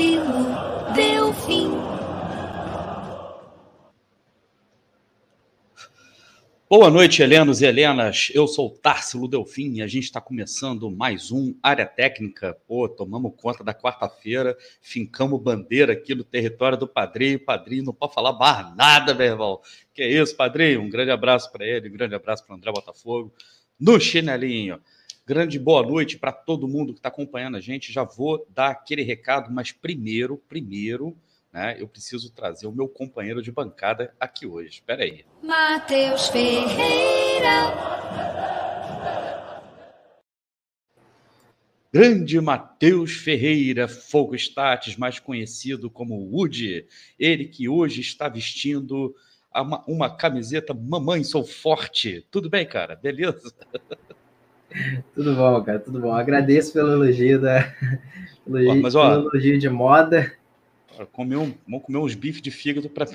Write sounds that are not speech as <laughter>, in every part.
Társilo Delfim. Boa noite, Helenos e Helenas. Eu sou o Társilo Delfim e a gente está começando mais um Área Técnica. Pô, tomamos conta da quarta-feira, fincamos bandeira aqui no território do Padrinho. Padrinho não pode falar mais nada, meu irmão. Que isso, Padrinho? Um grande abraço para ele, um grande abraço para o André Botafogo. No chinelinho. Grande boa noite para todo mundo que está acompanhando a gente. Já vou dar aquele recado, mas primeiro, primeiro né? Eu preciso trazer o meu companheiro de bancada aqui hoje. Espera aí. Matheus Ferreira. Grande Matheus Ferreira, Fogo Status, mais conhecido como Woody. Ele que hoje está vestindo uma, uma camiseta Mamãe Sou Forte. Tudo bem, cara? Beleza? <laughs> Tudo bom, cara, tudo bom. Agradeço pelo elogio da elogio, ó, mas, ó, pelo elogio de moda comer um, vamos comer uns bifes de fígado para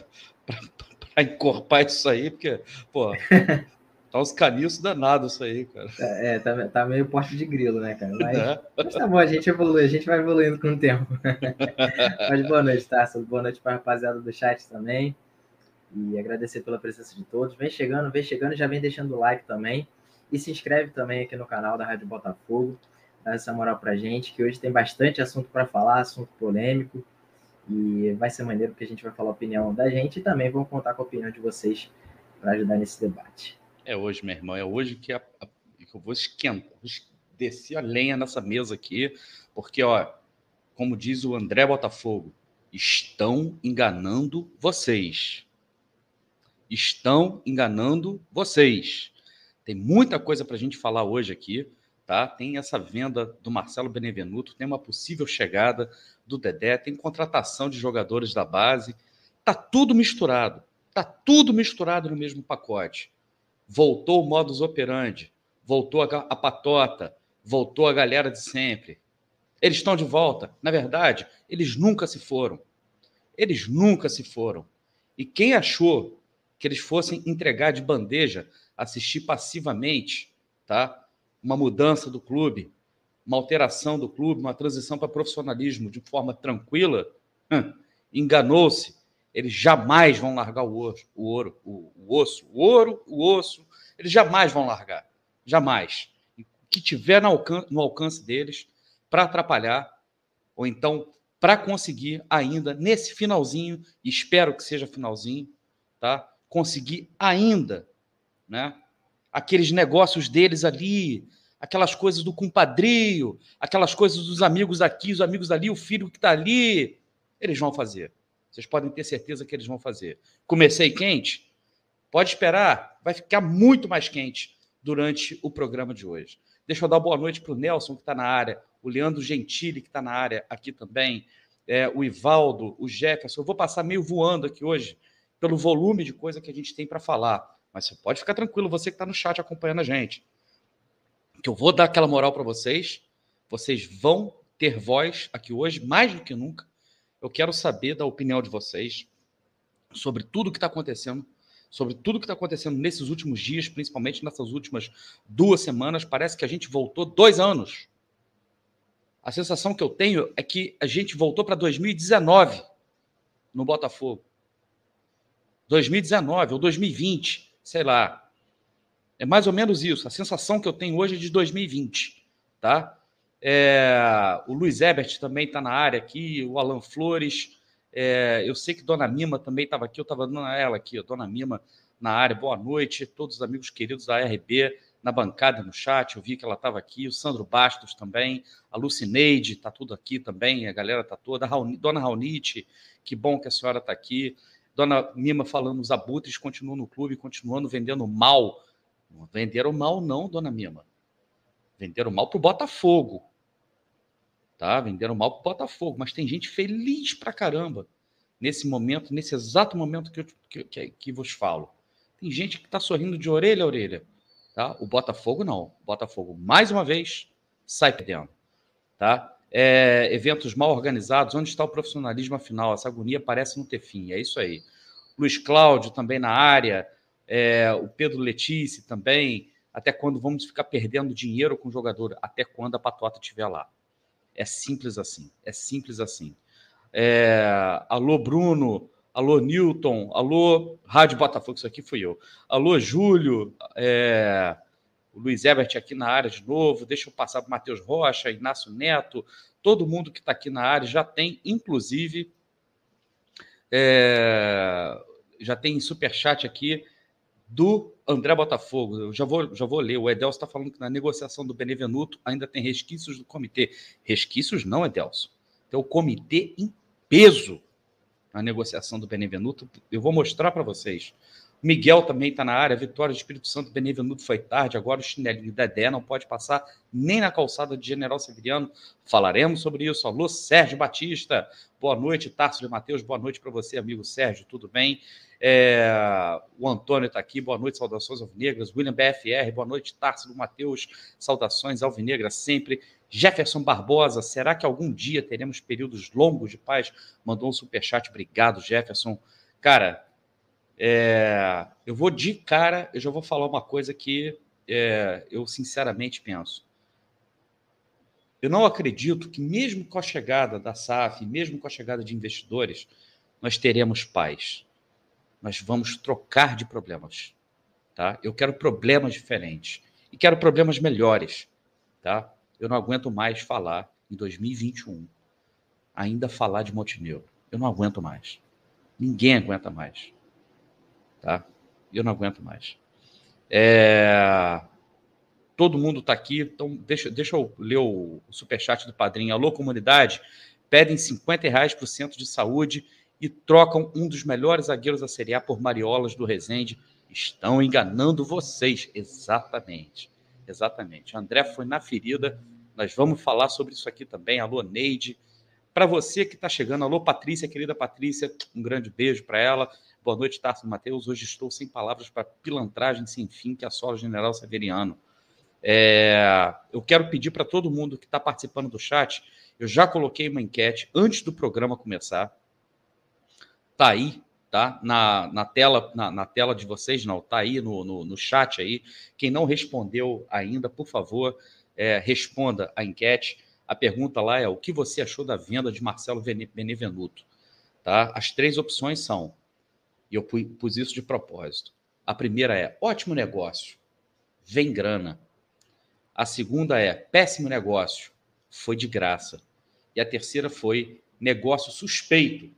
encorpar isso aí, porque, pô, <laughs> tá uns caniços danados isso aí, cara. É, tá, tá meio porte de grilo, né, cara? Mas, é. mas tá bom, a gente evolui, a gente vai evoluindo com o tempo. <laughs> mas boa noite, Tarso. Boa noite para a rapaziada do chat também. E agradecer pela presença de todos. Vem chegando, vem chegando, já vem deixando o like também. E se inscreve também aqui no canal da Rádio Botafogo. Dá essa moral pra gente, que hoje tem bastante assunto para falar, assunto polêmico. E vai ser maneiro porque a gente vai falar a opinião da gente e também vamos contar com a opinião de vocês para ajudar nesse debate. É hoje, meu irmão, é hoje que, a, a, que eu vou esquentar, vou descer a lenha nessa mesa aqui, porque, ó, como diz o André Botafogo, estão enganando vocês. Estão enganando vocês. Tem muita coisa para a gente falar hoje aqui tá? Tem essa venda do Marcelo Benevenuto, tem uma possível chegada do Dedé, tem contratação de jogadores da base. Tá tudo misturado. Tá tudo misturado no mesmo pacote. Voltou o modus operandi, voltou a, a patota, voltou a galera de sempre. Eles estão de volta. Na verdade, eles nunca se foram. Eles nunca se foram. E quem achou que eles fossem entregar de bandeja, assistir passivamente, tá? uma mudança do clube, uma alteração do clube, uma transição para profissionalismo de forma tranquila, enganou-se. Eles jamais vão largar o ouro, o ouro, o, o osso, o ouro, o osso. Eles jamais vão largar, jamais. O que tiver no alcance, no alcance deles para atrapalhar, ou então para conseguir ainda nesse finalzinho, espero que seja finalzinho, tá? Conseguir ainda, né? Aqueles negócios deles ali, aquelas coisas do compadrio, aquelas coisas dos amigos aqui, os amigos ali, o filho que está ali. Eles vão fazer. Vocês podem ter certeza que eles vão fazer. Comecei quente? Pode esperar, vai ficar muito mais quente durante o programa de hoje. Deixa eu dar boa noite para o Nelson, que está na área, o Leandro Gentili, que está na área aqui também, é, o Ivaldo, o Jefferson. Eu vou passar meio voando aqui hoje, pelo volume de coisa que a gente tem para falar. Mas você pode ficar tranquilo, você que está no chat acompanhando a gente que eu vou dar aquela moral para vocês. Vocês vão ter voz aqui hoje, mais do que nunca. Eu quero saber da opinião de vocês sobre tudo que está acontecendo, sobre tudo que está acontecendo nesses últimos dias, principalmente nessas últimas duas semanas. Parece que a gente voltou dois anos. A sensação que eu tenho é que a gente voltou para 2019 no Botafogo. 2019 ou 2020, sei lá. É mais ou menos isso. A sensação que eu tenho hoje é de 2020, tá? É, o Luiz Ebert também está na área aqui, o Alan Flores. É, eu sei que Dona Mima também estava aqui, eu estava dando ela aqui, Dona Mima na área. Boa noite, todos os amigos queridos da RB na bancada, no chat. Eu vi que ela estava aqui, o Sandro Bastos também, a Lucineide está tudo aqui também, a galera está toda. Raoni, Dona Raunite, que bom que a senhora está aqui. Dona Mima falando, os abutres continuam no clube, continuando vendendo mal não venderam mal, não, dona Mima. Venderam mal para o Botafogo. Tá? Venderam mal para o Botafogo. Mas tem gente feliz pra caramba nesse momento, nesse exato momento que, eu, que, que, que vos falo. Tem gente que está sorrindo de orelha a orelha. Tá? O Botafogo não. O Botafogo, mais uma vez, sai perdendo. Tá? É, eventos mal organizados, onde está o profissionalismo afinal? Essa agonia parece não ter fim. É isso aí. Luiz Cláudio também na área é, o Pedro Letícia também. Até quando vamos ficar perdendo dinheiro com o jogador? Até quando a patota estiver lá. É simples assim. É simples assim. É, alô, Bruno. Alô, Newton. Alô, Rádio Botafogo. Isso aqui fui eu. Alô, Júlio. É, o Luiz Ebert aqui na área de novo. Deixa eu passar para o Matheus Rocha, Inácio Neto. Todo mundo que está aqui na área já tem, inclusive, é, já tem superchat aqui do André Botafogo. Eu já vou, já vou ler. O Edelso está falando que na negociação do Benevenuto ainda tem resquícios do comitê. Resquícios não, Edelso. Tem o comitê em peso na negociação do Benevenuto. Eu vou mostrar para vocês. Miguel também está na área. Vitória do Espírito Santo, Benevenuto foi tarde. Agora o chinelinho Dedé não pode passar nem na calçada de General Severiano. Falaremos sobre isso. Alô, Sérgio Batista. Boa noite, Tarso de Mateus. Boa noite para você, amigo Sérgio. Tudo bem? É, o Antônio está aqui, boa noite, saudações alvinegras. William BFR, boa noite, Tarso do Mateus, saudações alvinegras sempre. Jefferson Barbosa, será que algum dia teremos períodos longos de paz? Mandou um superchat, obrigado, Jefferson. Cara, é, eu vou de cara, eu já vou falar uma coisa que é, eu sinceramente penso. Eu não acredito que, mesmo com a chegada da SAF, mesmo com a chegada de investidores, nós teremos paz. Nós vamos trocar de problemas. Tá? Eu quero problemas diferentes e quero problemas melhores. Tá? Eu não aguento mais falar em 2021, ainda falar de Montenegro. Eu não aguento mais. Ninguém aguenta mais. Tá? Eu não aguento mais. É... Todo mundo está aqui, então deixa, deixa eu ler o superchat do padrinho. Alô, comunidade, pedem 50 reais para o centro de saúde e trocam um dos melhores zagueiros da Série A por Mariolas do Resende. Estão enganando vocês. Exatamente. Exatamente. André foi na ferida. Nós vamos falar sobre isso aqui também. Alô, Neide. Para você que está chegando, alô, Patrícia, querida Patrícia, um grande beijo para ela. Boa noite, Tarso Matheus. Hoje estou sem palavras para pilantragem sem fim que assola o general Severiano. É, eu quero pedir para todo mundo que está participando do chat, eu já coloquei uma enquete antes do programa começar. Tá aí, tá? Na, na, tela, na, na, tela de vocês, não, tá aí no, no, no, chat aí. Quem não respondeu ainda, por favor, é, responda a enquete. A pergunta lá é o que você achou da venda de Marcelo Benevenuto? Tá? As três opções são, e eu pus isso de propósito. A primeira é ótimo negócio, vem grana. A segunda é péssimo negócio, foi de graça. E a terceira foi negócio suspeito,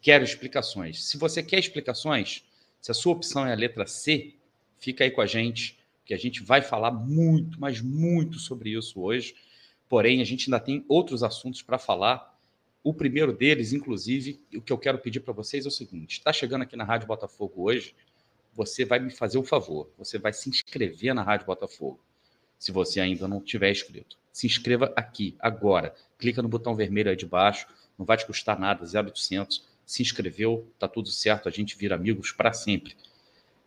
Quero explicações. Se você quer explicações, se a sua opção é a letra C, fica aí com a gente, que a gente vai falar muito, mas muito sobre isso hoje. Porém, a gente ainda tem outros assuntos para falar. O primeiro deles, inclusive, o que eu quero pedir para vocês é o seguinte: está chegando aqui na Rádio Botafogo hoje, você vai me fazer um favor, você vai se inscrever na Rádio Botafogo, se você ainda não tiver inscrito. Se inscreva aqui, agora. Clica no botão vermelho aí de baixo, não vai te custar nada, 0800 se inscreveu, tá tudo certo, a gente vira amigos para sempre.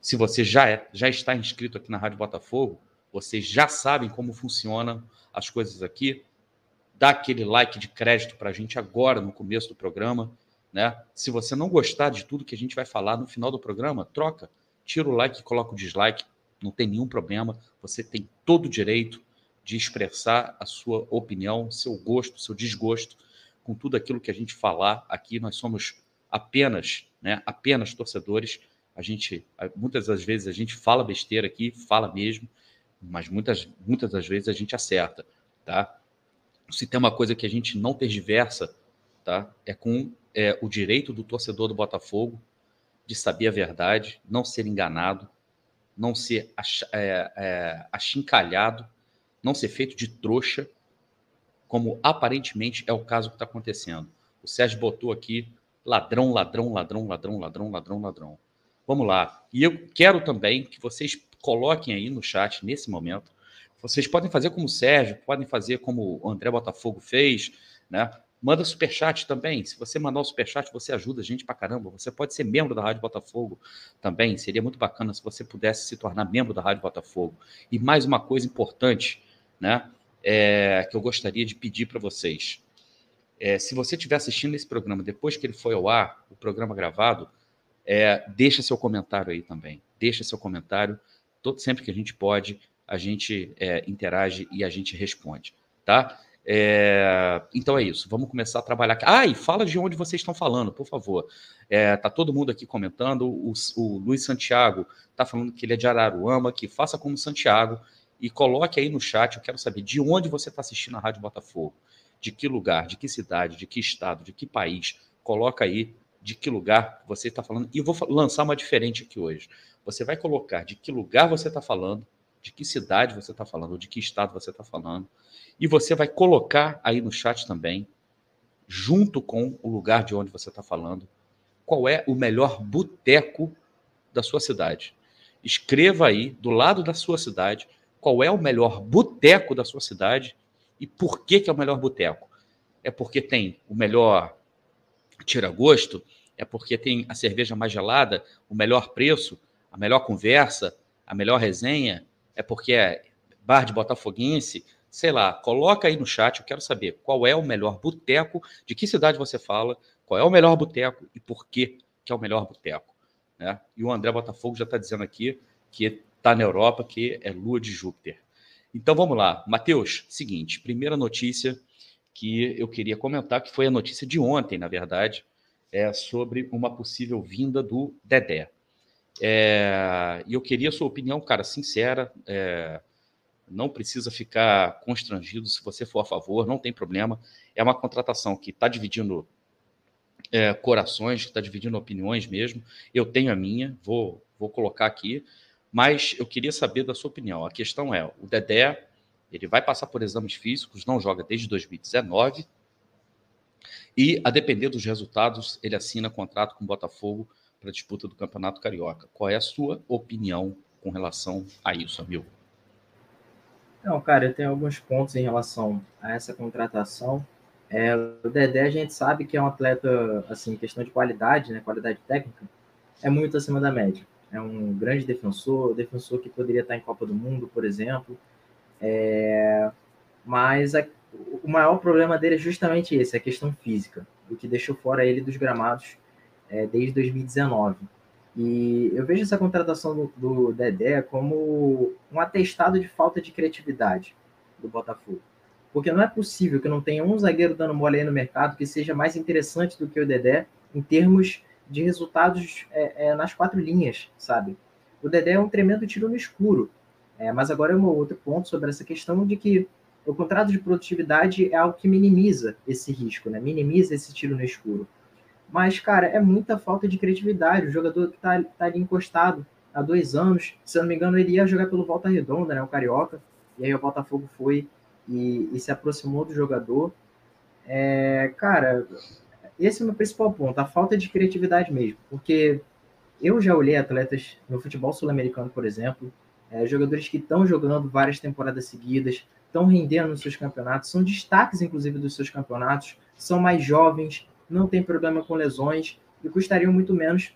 Se você já é, já está inscrito aqui na Rádio Botafogo, vocês já sabem como funcionam as coisas aqui. Dá aquele like de crédito para a gente agora no começo do programa, né? Se você não gostar de tudo que a gente vai falar no final do programa, troca, tira o like e coloca o dislike, não tem nenhum problema. Você tem todo o direito de expressar a sua opinião, seu gosto, seu desgosto com tudo aquilo que a gente falar aqui. Nós somos apenas, né, apenas torcedores. A gente, muitas das vezes, a gente fala besteira aqui, fala mesmo, mas muitas, muitas das vezes a gente acerta, tá? Se tem uma coisa que a gente não tergiversa, tá? É com é, o direito do torcedor do Botafogo de saber a verdade, não ser enganado, não ser ach, é, é, achincalhado, não ser feito de trouxa, como aparentemente é o caso que está acontecendo. O Sérgio botou aqui ladrão, ladrão, ladrão, ladrão, ladrão, ladrão, ladrão. Vamos lá. E eu quero também que vocês coloquem aí no chat, nesse momento. Vocês podem fazer como o Sérgio, podem fazer como o André Botafogo fez, né? Manda superchat também. Se você mandar o superchat, você ajuda a gente pra caramba. Você pode ser membro da Rádio Botafogo também. Seria muito bacana se você pudesse se tornar membro da Rádio Botafogo. E mais uma coisa importante, né? É, que eu gostaria de pedir para vocês. É, se você estiver assistindo esse programa depois que ele foi ao ar, o programa gravado, é, deixa seu comentário aí também. Deixa seu comentário. Todo, sempre que a gente pode, a gente é, interage e a gente responde. Tá? É, então é isso, vamos começar a trabalhar aqui. Ah, e fala de onde vocês estão falando, por favor. É, tá todo mundo aqui comentando. O, o Luiz Santiago está falando que ele é de Araruama, que faça como Santiago e coloque aí no chat. Eu quero saber de onde você está assistindo a Rádio Botafogo, de que lugar, de que cidade, de que estado, de que país. Coloca aí de que lugar você está falando. E eu vou lançar uma diferente aqui hoje. Você vai colocar de que lugar você está falando, de que cidade você está falando, de que estado você está falando. E você vai colocar aí no chat também, junto com o lugar de onde você está falando, qual é o melhor boteco da sua cidade. Escreva aí, do lado da sua cidade, qual é o melhor boteco da sua cidade e por que, que é o melhor boteco. É porque tem o melhor tira-gosto? É porque tem a cerveja mais gelada, o melhor preço, a melhor conversa, a melhor resenha? É porque é bar de botafoguense? Sei lá, coloca aí no chat, eu quero saber qual é o melhor boteco, de que cidade você fala, qual é o melhor boteco e por que, que é o melhor boteco. Né? E o André Botafogo já está dizendo aqui que está na Europa, que é lua de Júpiter. Então vamos lá. Matheus, seguinte, primeira notícia que eu queria comentar, que foi a notícia de ontem, na verdade, é sobre uma possível vinda do Dedé. É, e eu queria a sua opinião, cara, sincera. É, não precisa ficar constrangido se você for a favor, não tem problema. É uma contratação que está dividindo é, corações, que está dividindo opiniões mesmo. Eu tenho a minha, vou, vou colocar aqui, mas eu queria saber da sua opinião. A questão é: o Dedé ele vai passar por exames físicos, não joga desde 2019. E, a depender dos resultados, ele assina contrato com o Botafogo para a disputa do Campeonato Carioca. Qual é a sua opinião com relação a isso, amigo? Não, cara, eu tenho alguns pontos em relação a essa contratação. É, o Dedé, a gente sabe que é um atleta, assim, questão de qualidade, né, qualidade técnica, é muito acima da média. É um grande defensor, defensor que poderia estar em Copa do Mundo, por exemplo. É, mas a, o maior problema dele é justamente esse, a questão física, o que deixou fora ele dos gramados é, desde 2019. E eu vejo essa contratação do, do, Dedé como um atestado de falta de criatividade do Botafogo. Porque não é possível que não tenha um zagueiro dando mole aí no mercado que seja mais interessante do que o Dedé em termos de resultados é, é, nas quatro linhas, sabe? O Dedé é um tremendo tiro no escuro. É, mas agora é um outro ponto sobre essa questão de que o contrato de produtividade é algo que minimiza esse risco, né? minimiza esse tiro no escuro. Mas, cara, é muita falta de criatividade. O jogador que está tá ali encostado há dois anos, se eu não me engano, ele ia jogar pelo Volta Redonda, né? o Carioca, e aí o Botafogo foi e, e se aproximou do jogador. É, cara, esse é o meu principal ponto, a falta de criatividade mesmo, porque eu já olhei atletas no futebol sul-americano, por exemplo, é, jogadores que estão jogando várias temporadas seguidas, estão rendendo nos seus campeonatos, são destaques, inclusive, dos seus campeonatos, são mais jovens, não tem problema com lesões e custariam muito menos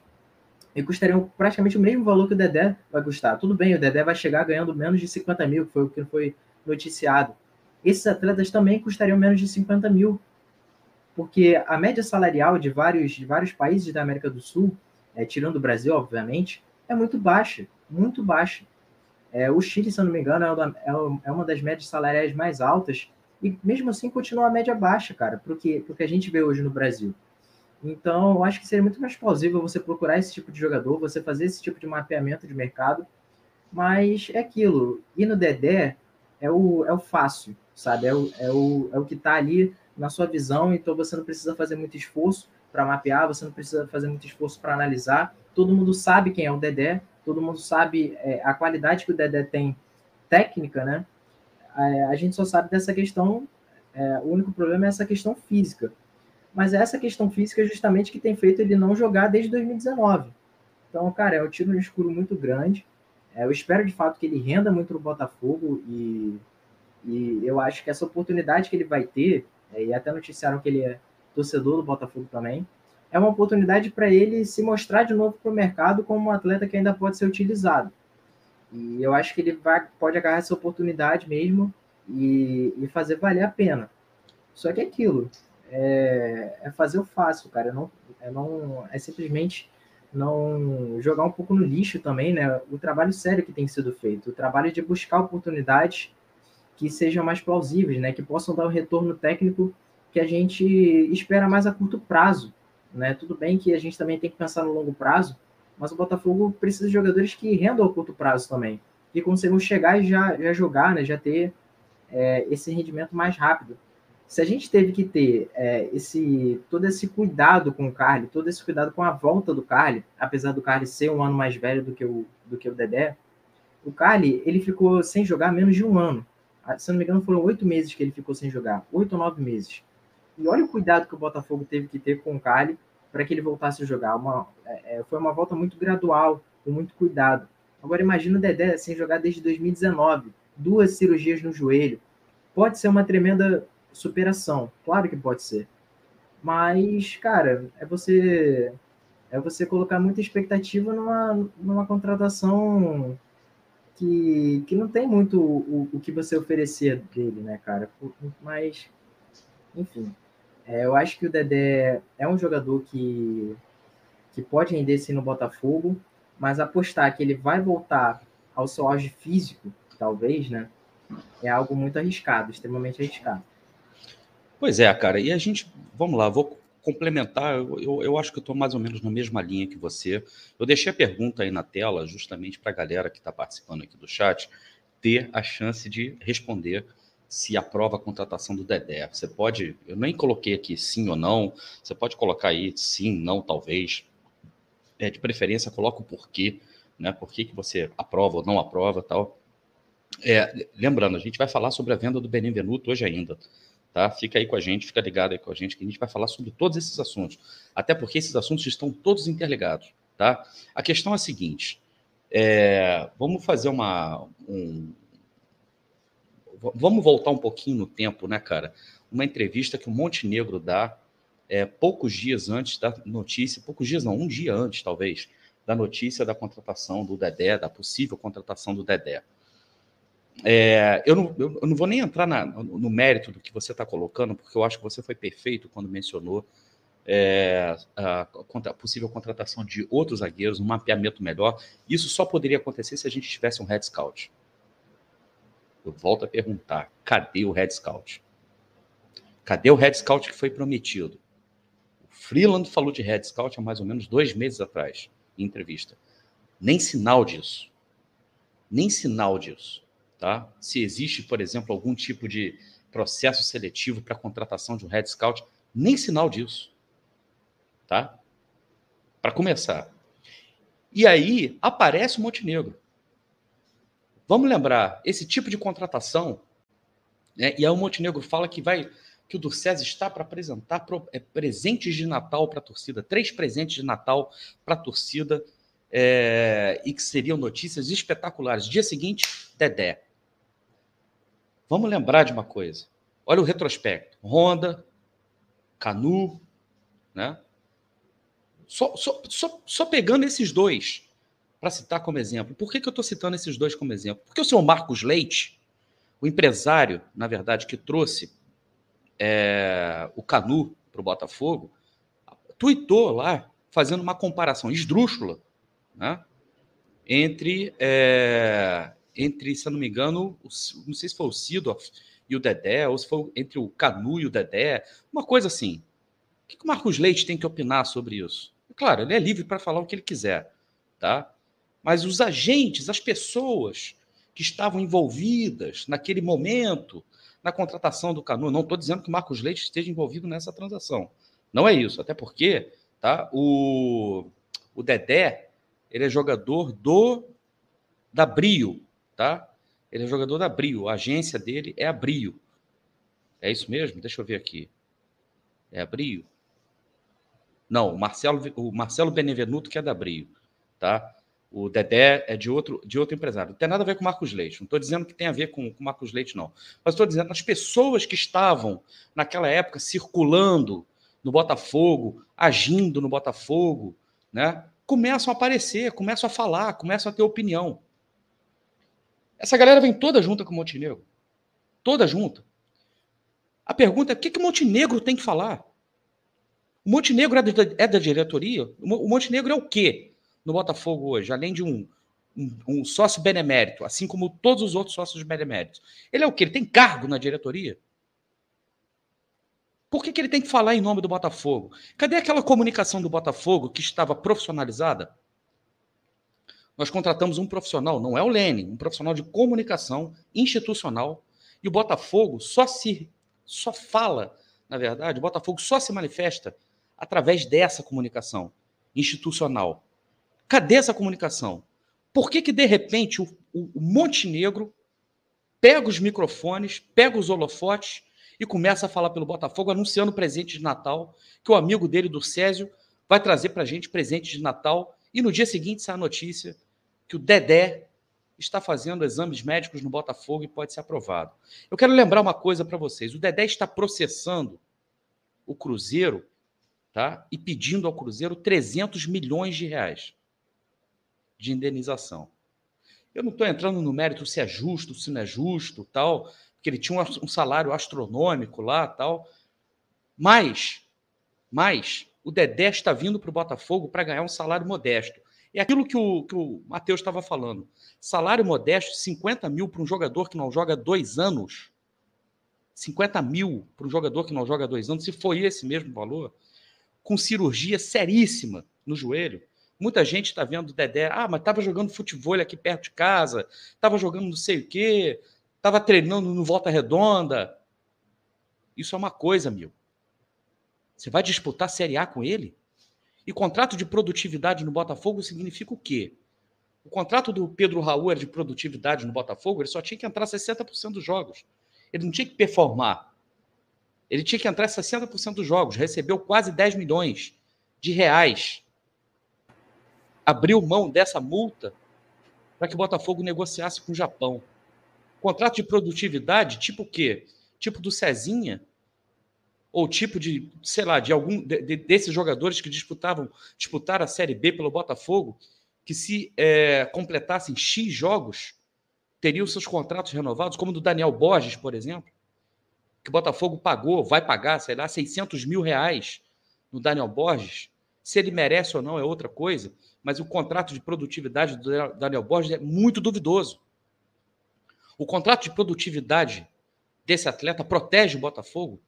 e custariam praticamente o mesmo valor que o Dedé vai custar. Tudo bem, o Dedé vai chegar ganhando menos de 50 mil, foi o que foi noticiado. Esses atletas também custariam menos de 50 mil, porque a média salarial de vários, de vários países da América do Sul, é, tirando o Brasil, obviamente, é muito baixa, muito baixa. É, o Chile, se eu não me engano, é, é, é uma das médias salariais mais altas e mesmo assim continua a média baixa, cara, para o que, que a gente vê hoje no Brasil. Então, eu acho que seria muito mais plausível você procurar esse tipo de jogador, você fazer esse tipo de mapeamento de mercado, mas é aquilo, e no Dedé é o, é o fácil, sabe? É o, é o, é o que está ali na sua visão, então você não precisa fazer muito esforço para mapear, você não precisa fazer muito esforço para analisar. Todo mundo sabe quem é o Dedé, todo mundo sabe é, a qualidade que o Dedé tem técnica, né? É, a gente só sabe dessa questão, é, o único problema é essa questão física. Mas é essa questão física justamente que tem feito ele não jogar desde 2019. Então, cara, é um tiro no escuro muito grande. É, eu espero de fato que ele renda muito no Botafogo e, e eu acho que essa oportunidade que ele vai ter, é, e até noticiaram que ele é torcedor do Botafogo também, é uma oportunidade para ele se mostrar de novo para o mercado como um atleta que ainda pode ser utilizado. E eu acho que ele vai, pode agarrar essa oportunidade mesmo e, e fazer valer a pena. Só que é aquilo é, é fazer o fácil, cara. Não, é, não, é simplesmente não jogar um pouco no lixo também, né? O trabalho sério que tem sido feito, o trabalho de buscar oportunidades que sejam mais plausíveis, né? Que possam dar um retorno técnico que a gente espera mais a curto prazo, né? Tudo bem que a gente também tem que pensar no longo prazo, mas o Botafogo precisa de jogadores que rendam a curto prazo também, que consigam chegar e já, já jogar, né? Já ter é, esse rendimento mais rápido. Se a gente teve que ter é, esse todo esse cuidado com o Carly, todo esse cuidado com a volta do Carly, apesar do Carly ser um ano mais velho do que o, do que o Dedé, o Carly ele ficou sem jogar menos de um ano. Ah, se não me engano, foram oito meses que ele ficou sem jogar, oito ou nove meses. E olha o cuidado que o Botafogo teve que ter com o Carly para que ele voltasse a jogar. Uma, é, é, foi uma volta muito gradual, com muito cuidado. Agora imagina o Dedé sem jogar desde 2019, duas cirurgias no joelho. Pode ser uma tremenda superação, claro que pode ser. Mas, cara, é você é você colocar muita expectativa numa, numa contratação que, que não tem muito o, o que você oferecer dele, né, cara? Mas, enfim, é, eu acho que o Dedé é um jogador que, que pode render sim no Botafogo, mas apostar que ele vai voltar ao seu auge físico, talvez, né? É algo muito arriscado, extremamente arriscado. Pois é, cara. E a gente, vamos lá, vou complementar. Eu, eu, eu acho que eu estou mais ou menos na mesma linha que você. Eu deixei a pergunta aí na tela, justamente para a galera que está participando aqui do chat ter a chance de responder se aprova a contratação do Dedé. Você pode, eu nem coloquei aqui sim ou não, você pode colocar aí sim, não, talvez. É, de preferência, coloca o porquê, né? Por que, que você aprova ou não aprova tal. É, lembrando, a gente vai falar sobre a venda do Benevenuto hoje ainda. Tá? Fica aí com a gente, fica ligado aí com a gente, que a gente vai falar sobre todos esses assuntos. Até porque esses assuntos estão todos interligados. Tá? A questão é a seguinte: é, vamos fazer uma. Um, vamos voltar um pouquinho no tempo, né, cara? Uma entrevista que o Montenegro dá é, poucos dias antes da notícia, poucos dias não, um dia antes, talvez, da notícia da contratação do Dedé, da possível contratação do Dedé. É, eu, não, eu, não, vou nem entrar na, no, mérito do que você está colocando, porque eu acho que você foi perfeito quando mencionou é, a, a, possível contratação de outros zagueiros, um mapeamento melhor. Isso só poderia acontecer se a gente tivesse um Red Scout. Eu volto a perguntar: cadê o Red Scout? Cadê o Red Scout que foi prometido? O Freeland falou de Red Scout há mais ou menos dois meses atrás, em entrevista. Nem sinal disso. Nem sinal disso. Tá? Se existe, por exemplo, algum tipo de processo seletivo para contratação de um head scout, nem sinal disso. Tá? Para começar. E aí aparece o Montenegro. Vamos lembrar, esse tipo de contratação, né, e aí o Montenegro fala que vai que o Durcés está para apresentar pro, é, presentes de Natal para a torcida, três presentes de Natal para a torcida, é, e que seriam notícias espetaculares. Dia seguinte, Dedé. Vamos lembrar de uma coisa. Olha o retrospecto. Honda, Canu, né? Só, só, só, só pegando esses dois para citar como exemplo. Por que, que eu estou citando esses dois como exemplo? Porque o senhor Marcos Leite, o empresário, na verdade, que trouxe é, o Canu para o Botafogo, tuitou lá, fazendo uma comparação esdrúxula né, entre é, entre, se eu não me engano, não sei se foi o Sidoff e o Dedé, ou se foi entre o Canu e o Dedé, uma coisa assim. O que, que o Marcos Leite tem que opinar sobre isso? Claro, ele é livre para falar o que ele quiser, tá? Mas os agentes, as pessoas que estavam envolvidas naquele momento na contratação do Canu, não estou dizendo que o Marcos Leite esteja envolvido nessa transação. Não é isso, até porque tá, o, o Dedé ele é jogador do da Brio, tá? Ele é jogador da Brio, a agência dele é a Brio. É isso mesmo? Deixa eu ver aqui. É a Brio? Não, o Marcelo, o Marcelo Benevenuto que é da Brio, tá? O Dedé é de outro, de outro empresário. Não tem nada a ver com o Marcos Leite. Não estou dizendo que tem a ver com o Marcos Leite, não. Mas estou dizendo as pessoas que estavam naquela época circulando no Botafogo, agindo no Botafogo, né? Começam a aparecer, começam a falar, começam a ter opinião. Essa galera vem toda junta com o Montenegro. Toda junta. A pergunta é: o que, que o Montenegro tem que falar? O Montenegro é da, é da diretoria? O Montenegro é o quê no Botafogo hoje? Além de um, um, um sócio benemérito, assim como todos os outros sócios beneméritos. Ele é o quê? Ele tem cargo na diretoria? Por que, que ele tem que falar em nome do Botafogo? Cadê aquela comunicação do Botafogo que estava profissionalizada? Nós contratamos um profissional, não é o Lene, um profissional de comunicação institucional. E o Botafogo só se só fala, na verdade, o Botafogo só se manifesta através dessa comunicação institucional. Cadê essa comunicação? Por que, que de repente, o, o, Montenegro pega os microfones, pega os holofotes e começa a falar pelo Botafogo, anunciando presente de Natal, que o amigo dele, do Césio, vai trazer para a gente presente de Natal. E no dia seguinte sai a notícia que o Dedé está fazendo exames médicos no Botafogo e pode ser aprovado. Eu quero lembrar uma coisa para vocês: o Dedé está processando o Cruzeiro tá? e pedindo ao Cruzeiro 300 milhões de reais de indenização. Eu não estou entrando no mérito se é justo, se não é justo, tal, porque ele tinha um salário astronômico lá, tal. Mas, mas o Dedé está vindo para o Botafogo para ganhar um salário modesto. É aquilo que o, que o Matheus estava falando. Salário modesto, 50 mil para um jogador que não joga dois anos. 50 mil para um jogador que não joga dois anos, se foi esse mesmo valor, com cirurgia seríssima no joelho. Muita gente está vendo o Dedé, ah, mas estava jogando futebol aqui perto de casa, estava jogando não sei o quê, estava treinando no Volta Redonda. Isso é uma coisa, meu. Você vai disputar Série A com ele? E contrato de produtividade no Botafogo significa o quê? O contrato do Pedro Raul era de produtividade no Botafogo, ele só tinha que entrar 60% dos jogos. Ele não tinha que performar. Ele tinha que entrar 60% dos jogos, recebeu quase 10 milhões de reais. Abriu mão dessa multa para que o Botafogo negociasse com o Japão. Contrato de produtividade, tipo o quê? Tipo do Cezinha, ou tipo de, sei lá, de algum de, de, desses jogadores que disputavam disputaram a Série B pelo Botafogo, que se é, completassem X jogos, teriam seus contratos renovados, como o do Daniel Borges, por exemplo, que o Botafogo pagou, vai pagar, sei lá, 600 mil reais no Daniel Borges. Se ele merece ou não é outra coisa, mas o contrato de produtividade do Daniel Borges é muito duvidoso. O contrato de produtividade desse atleta protege o Botafogo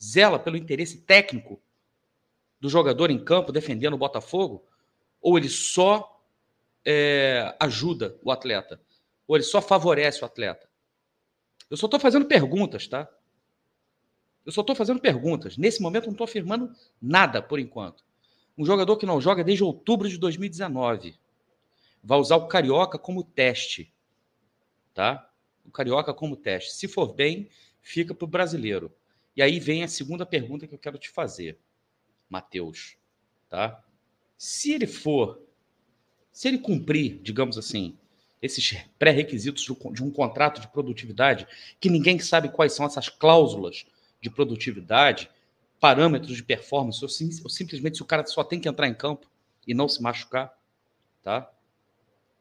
zela pelo interesse técnico do jogador em campo defendendo o Botafogo? Ou ele só é, ajuda o atleta? Ou ele só favorece o atleta? Eu só estou fazendo perguntas, tá? Eu só estou fazendo perguntas. Nesse momento, não estou afirmando nada por enquanto. Um jogador que não joga desde outubro de 2019 vai usar o Carioca como teste. Tá? O Carioca como teste. Se for bem, fica para o brasileiro. E aí vem a segunda pergunta que eu quero te fazer, Mateus, tá? Se ele for, se ele cumprir, digamos assim, esses pré-requisitos de um contrato de produtividade, que ninguém sabe quais são essas cláusulas de produtividade, parâmetros de performance, ou, sim, ou simplesmente se o cara só tem que entrar em campo e não se machucar, tá?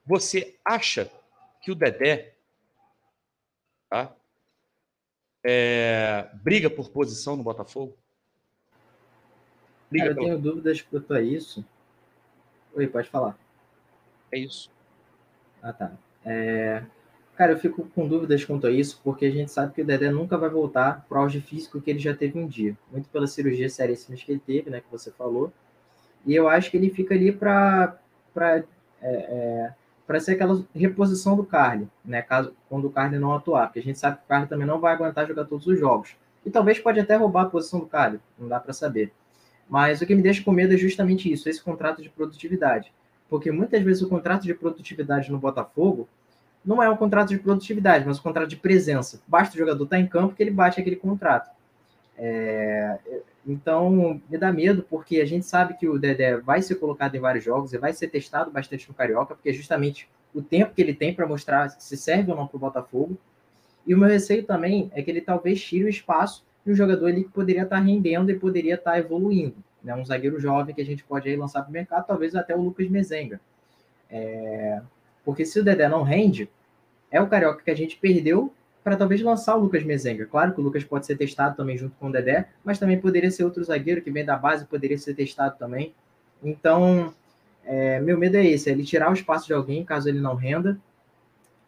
Você acha que o Dedé, tá? é, briga por posição no Botafogo? Briga Cara, eu tenho dúvidas quanto a isso. Oi, pode falar. É isso. Ah, tá. É... Cara, eu fico com dúvidas quanto a isso, porque a gente sabe que o Dedé nunca vai voltar para o auge físico que ele já teve um dia. Muito pela cirurgia seríssima que ele teve, né, que você falou. E eu acho que ele fica ali para é, é, para ser aquela reposição do Carly, né? Caso quando o Carly não atuar, porque a gente sabe que o Carly também não vai aguentar jogar todos os jogos. E talvez pode até roubar a posição do Carly, não dá para saber. Mas o que me deixa com medo é justamente isso, esse contrato de produtividade. Porque muitas vezes o contrato de produtividade no Botafogo não é um contrato de produtividade, mas um contrato de presença. Basta o jogador estar em campo que ele bate aquele contrato. É, então, me dá medo, porque a gente sabe que o Dedé vai ser colocado em vários jogos e vai ser testado bastante no Carioca, porque é justamente o tempo que ele tem para mostrar se serve ou não para o Botafogo. E o meu receio também é que ele talvez tire o espaço de um jogador ali que poderia estar rendendo e poderia estar evoluindo. Né? Um zagueiro jovem que a gente pode aí lançar para o mercado, talvez até o Lucas Mezenga. É... Porque se o Dedé não rende, é o Carioca que a gente perdeu para talvez lançar o Lucas Mezenga. Claro que o Lucas pode ser testado também junto com o Dedé, mas também poderia ser outro zagueiro que vem da base, poderia ser testado também. Então, é, meu medo é esse, é ele tirar o espaço de alguém caso ele não renda,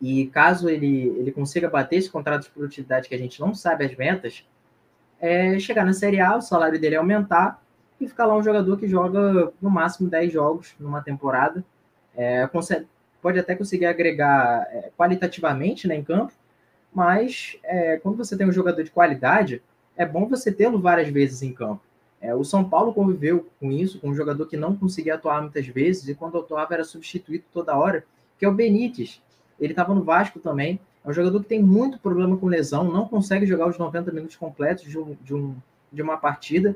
e caso ele, ele consiga bater esse contrato de produtividade que a gente não sabe as metas, é chegar na Série A, o salário dele aumentar e ficar lá um jogador que joga no máximo 10 jogos numa temporada. É, consegue, pode até conseguir agregar é, qualitativamente né, em campo, mas é, quando você tem um jogador de qualidade, é bom você tê-lo várias vezes em campo. É, o São Paulo conviveu com isso, com um jogador que não conseguia atuar muitas vezes, e quando atuava era substituído toda hora, que é o Benítez. Ele estava no Vasco também. É um jogador que tem muito problema com lesão, não consegue jogar os 90 minutos completos de, um, de, um, de uma partida.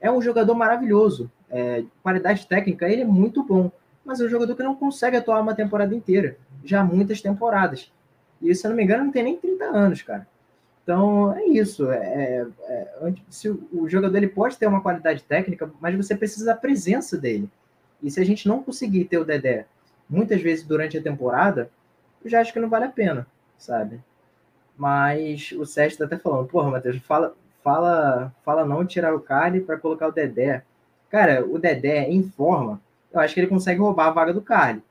É um jogador maravilhoso. É, qualidade técnica, ele é muito bom. Mas é um jogador que não consegue atuar uma temporada inteira. Já muitas temporadas. E se eu não me engano, não tem nem 30 anos, cara. Então é isso. É, é, é se o jogador ele pode ter uma qualidade técnica, mas você precisa da presença dele. E se a gente não conseguir ter o Dedé muitas vezes durante a temporada, eu já acho que não vale a pena, sabe? Mas o Sérgio tá até falando, porra, Matheus, fala, fala, fala não tirar o Cali para colocar o Dedé. Cara, o Dedé em forma, eu acho que ele consegue roubar a vaga do Cali.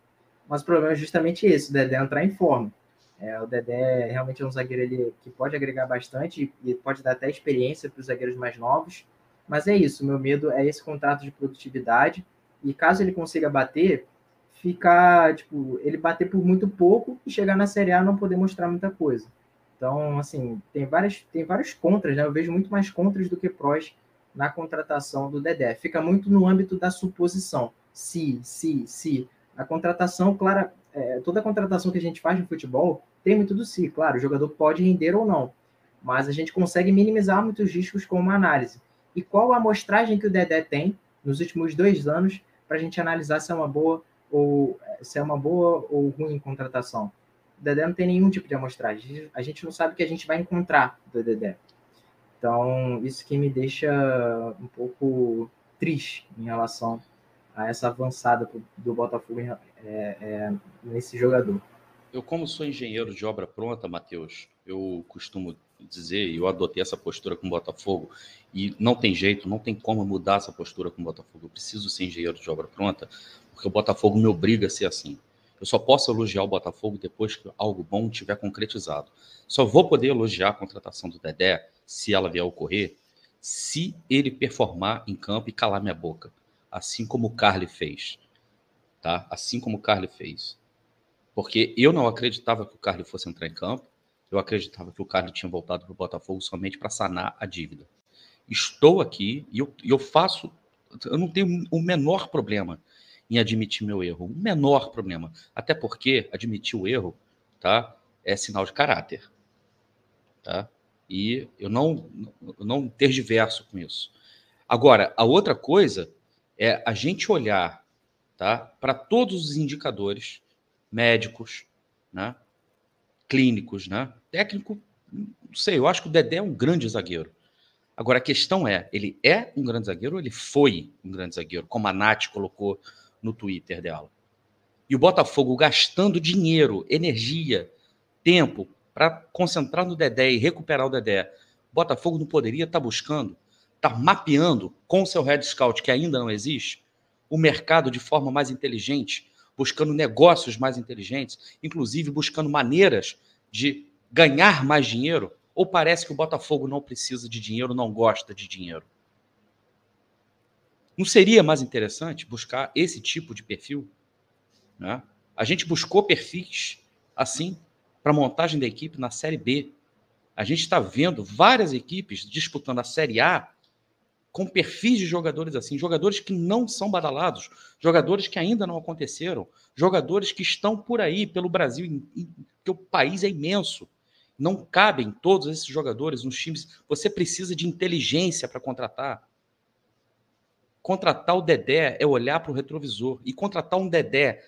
Mas o problema é justamente esse, o Dedé entrar em forma. É, o Dedé realmente é um zagueiro ele, que pode agregar bastante e pode dar até experiência para os zagueiros mais novos. Mas é isso, meu medo é esse contrato de produtividade. E caso ele consiga bater, ficar, tipo, ele bater por muito pouco e chegar na Série A não poder mostrar muita coisa. Então, assim, tem várias, tem vários contras, né? Eu vejo muito mais contras do que prós na contratação do Dedé. Fica muito no âmbito da suposição. Se, se, se. A contratação, clara, é, toda contratação que a gente faz no futebol tem muito do si. Claro, o jogador pode render ou não, mas a gente consegue minimizar muitos riscos com uma análise. E qual a amostragem que o Dedé tem nos últimos dois anos para a gente analisar se é uma boa ou se é uma boa ou ruim contratação. O Dedé não tem nenhum tipo de amostragem. A gente não sabe o que a gente vai encontrar do Dedé. Então, isso que me deixa um pouco triste em relação a essa avançada do Botafogo é, é, nesse jogador. Eu, como sou engenheiro de obra pronta, Matheus, eu costumo dizer, e eu adotei essa postura com o Botafogo, e não tem jeito, não tem como mudar essa postura com o Botafogo. Eu preciso ser engenheiro de obra pronta, porque o Botafogo me obriga a ser assim. Eu só posso elogiar o Botafogo depois que algo bom tiver concretizado. Só vou poder elogiar a contratação do Dedé, se ela vier a ocorrer, se ele performar em campo e calar minha boca, assim como o Carly fez. Tá? Assim como o Carly fez. Porque eu não acreditava que o Carly fosse entrar em campo, eu acreditava que o Carly tinha voltado para o Botafogo somente para sanar a dívida. Estou aqui e eu, eu faço, eu não tenho o menor problema em admitir meu erro. O menor problema. Até porque admitir o erro tá, é sinal de caráter. Tá? E eu não, eu não tergiverso com isso. Agora, a outra coisa é a gente olhar tá, para todos os indicadores médicos, né, clínicos, né? Técnico, não sei, eu acho que o Dedé é um grande zagueiro. Agora, a questão é, ele é um grande zagueiro ou ele foi um grande zagueiro, como a Nath colocou no Twitter dela. E o Botafogo gastando dinheiro, energia, tempo para concentrar no Dedé e recuperar o Dedé. O Botafogo não poderia estar tá buscando, estar tá mapeando com seu Red Scout, que ainda não existe, o mercado de forma mais inteligente, buscando negócios mais inteligentes, inclusive buscando maneiras de ganhar mais dinheiro? Ou parece que o Botafogo não precisa de dinheiro, não gosta de dinheiro? Não seria mais interessante buscar esse tipo de perfil? Né? A gente buscou perfis assim para montagem da equipe na Série B. A gente está vendo várias equipes disputando a Série A com perfis de jogadores assim, jogadores que não são badalados, jogadores que ainda não aconteceram, jogadores que estão por aí pelo Brasil, que o país é imenso. Não cabem todos esses jogadores nos times. Você precisa de inteligência para contratar. Contratar o Dedé é olhar para o retrovisor. E contratar um Dedé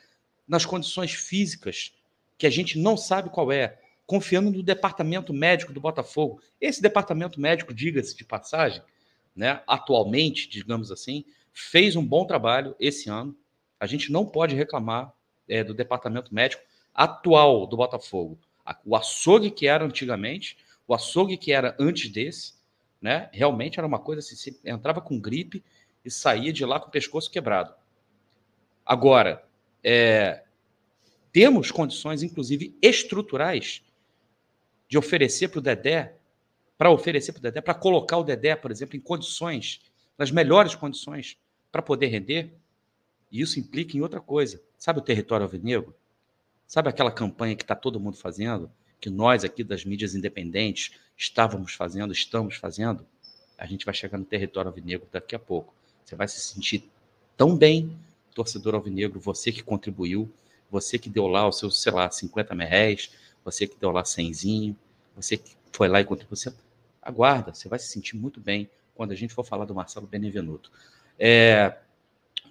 nas condições físicas que a gente não sabe qual é, confiando no departamento médico do Botafogo. Esse departamento médico, diga-se de passagem, né, atualmente, digamos assim, fez um bom trabalho esse ano. A gente não pode reclamar é, do departamento médico atual do Botafogo. O açougue que era antigamente, o açougue que era antes desse, né, realmente era uma coisa assim, você entrava com gripe e saía de lá com o pescoço quebrado. Agora, é, temos condições, inclusive estruturais, de oferecer para o Dedé, para oferecer para o Dedé, para colocar o Dedé, por exemplo, em condições, nas melhores condições, para poder render. E isso implica em outra coisa. Sabe o território alvinegro? Sabe aquela campanha que está todo mundo fazendo? Que nós aqui das mídias independentes estávamos fazendo, estamos fazendo? A gente vai chegar no território alvinegro daqui a pouco. Você vai se sentir tão bem, torcedor alvinegro, você que contribuiu, você que deu lá os seus, sei lá, 50 reais, você que deu lá 100, você que foi lá e contribuiu. Aguarda, você vai se sentir muito bem quando a gente for falar do Marcelo Benevenuto. É,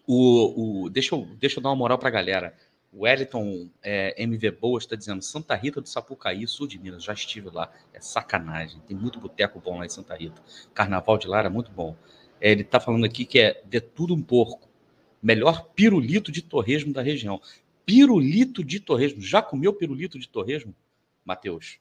o, o, deixa, eu, deixa eu dar uma moral para a galera. O Wellington é, MV Boas está dizendo Santa Rita do Sapucaí, sul de Minas. Já estive lá. É sacanagem. Tem muito boteco bom lá em Santa Rita. Carnaval de lá era muito bom. É, ele está falando aqui que é de tudo um porco. Melhor pirulito de torresmo da região. Pirulito de torresmo. Já comeu pirulito de torresmo, Matheus?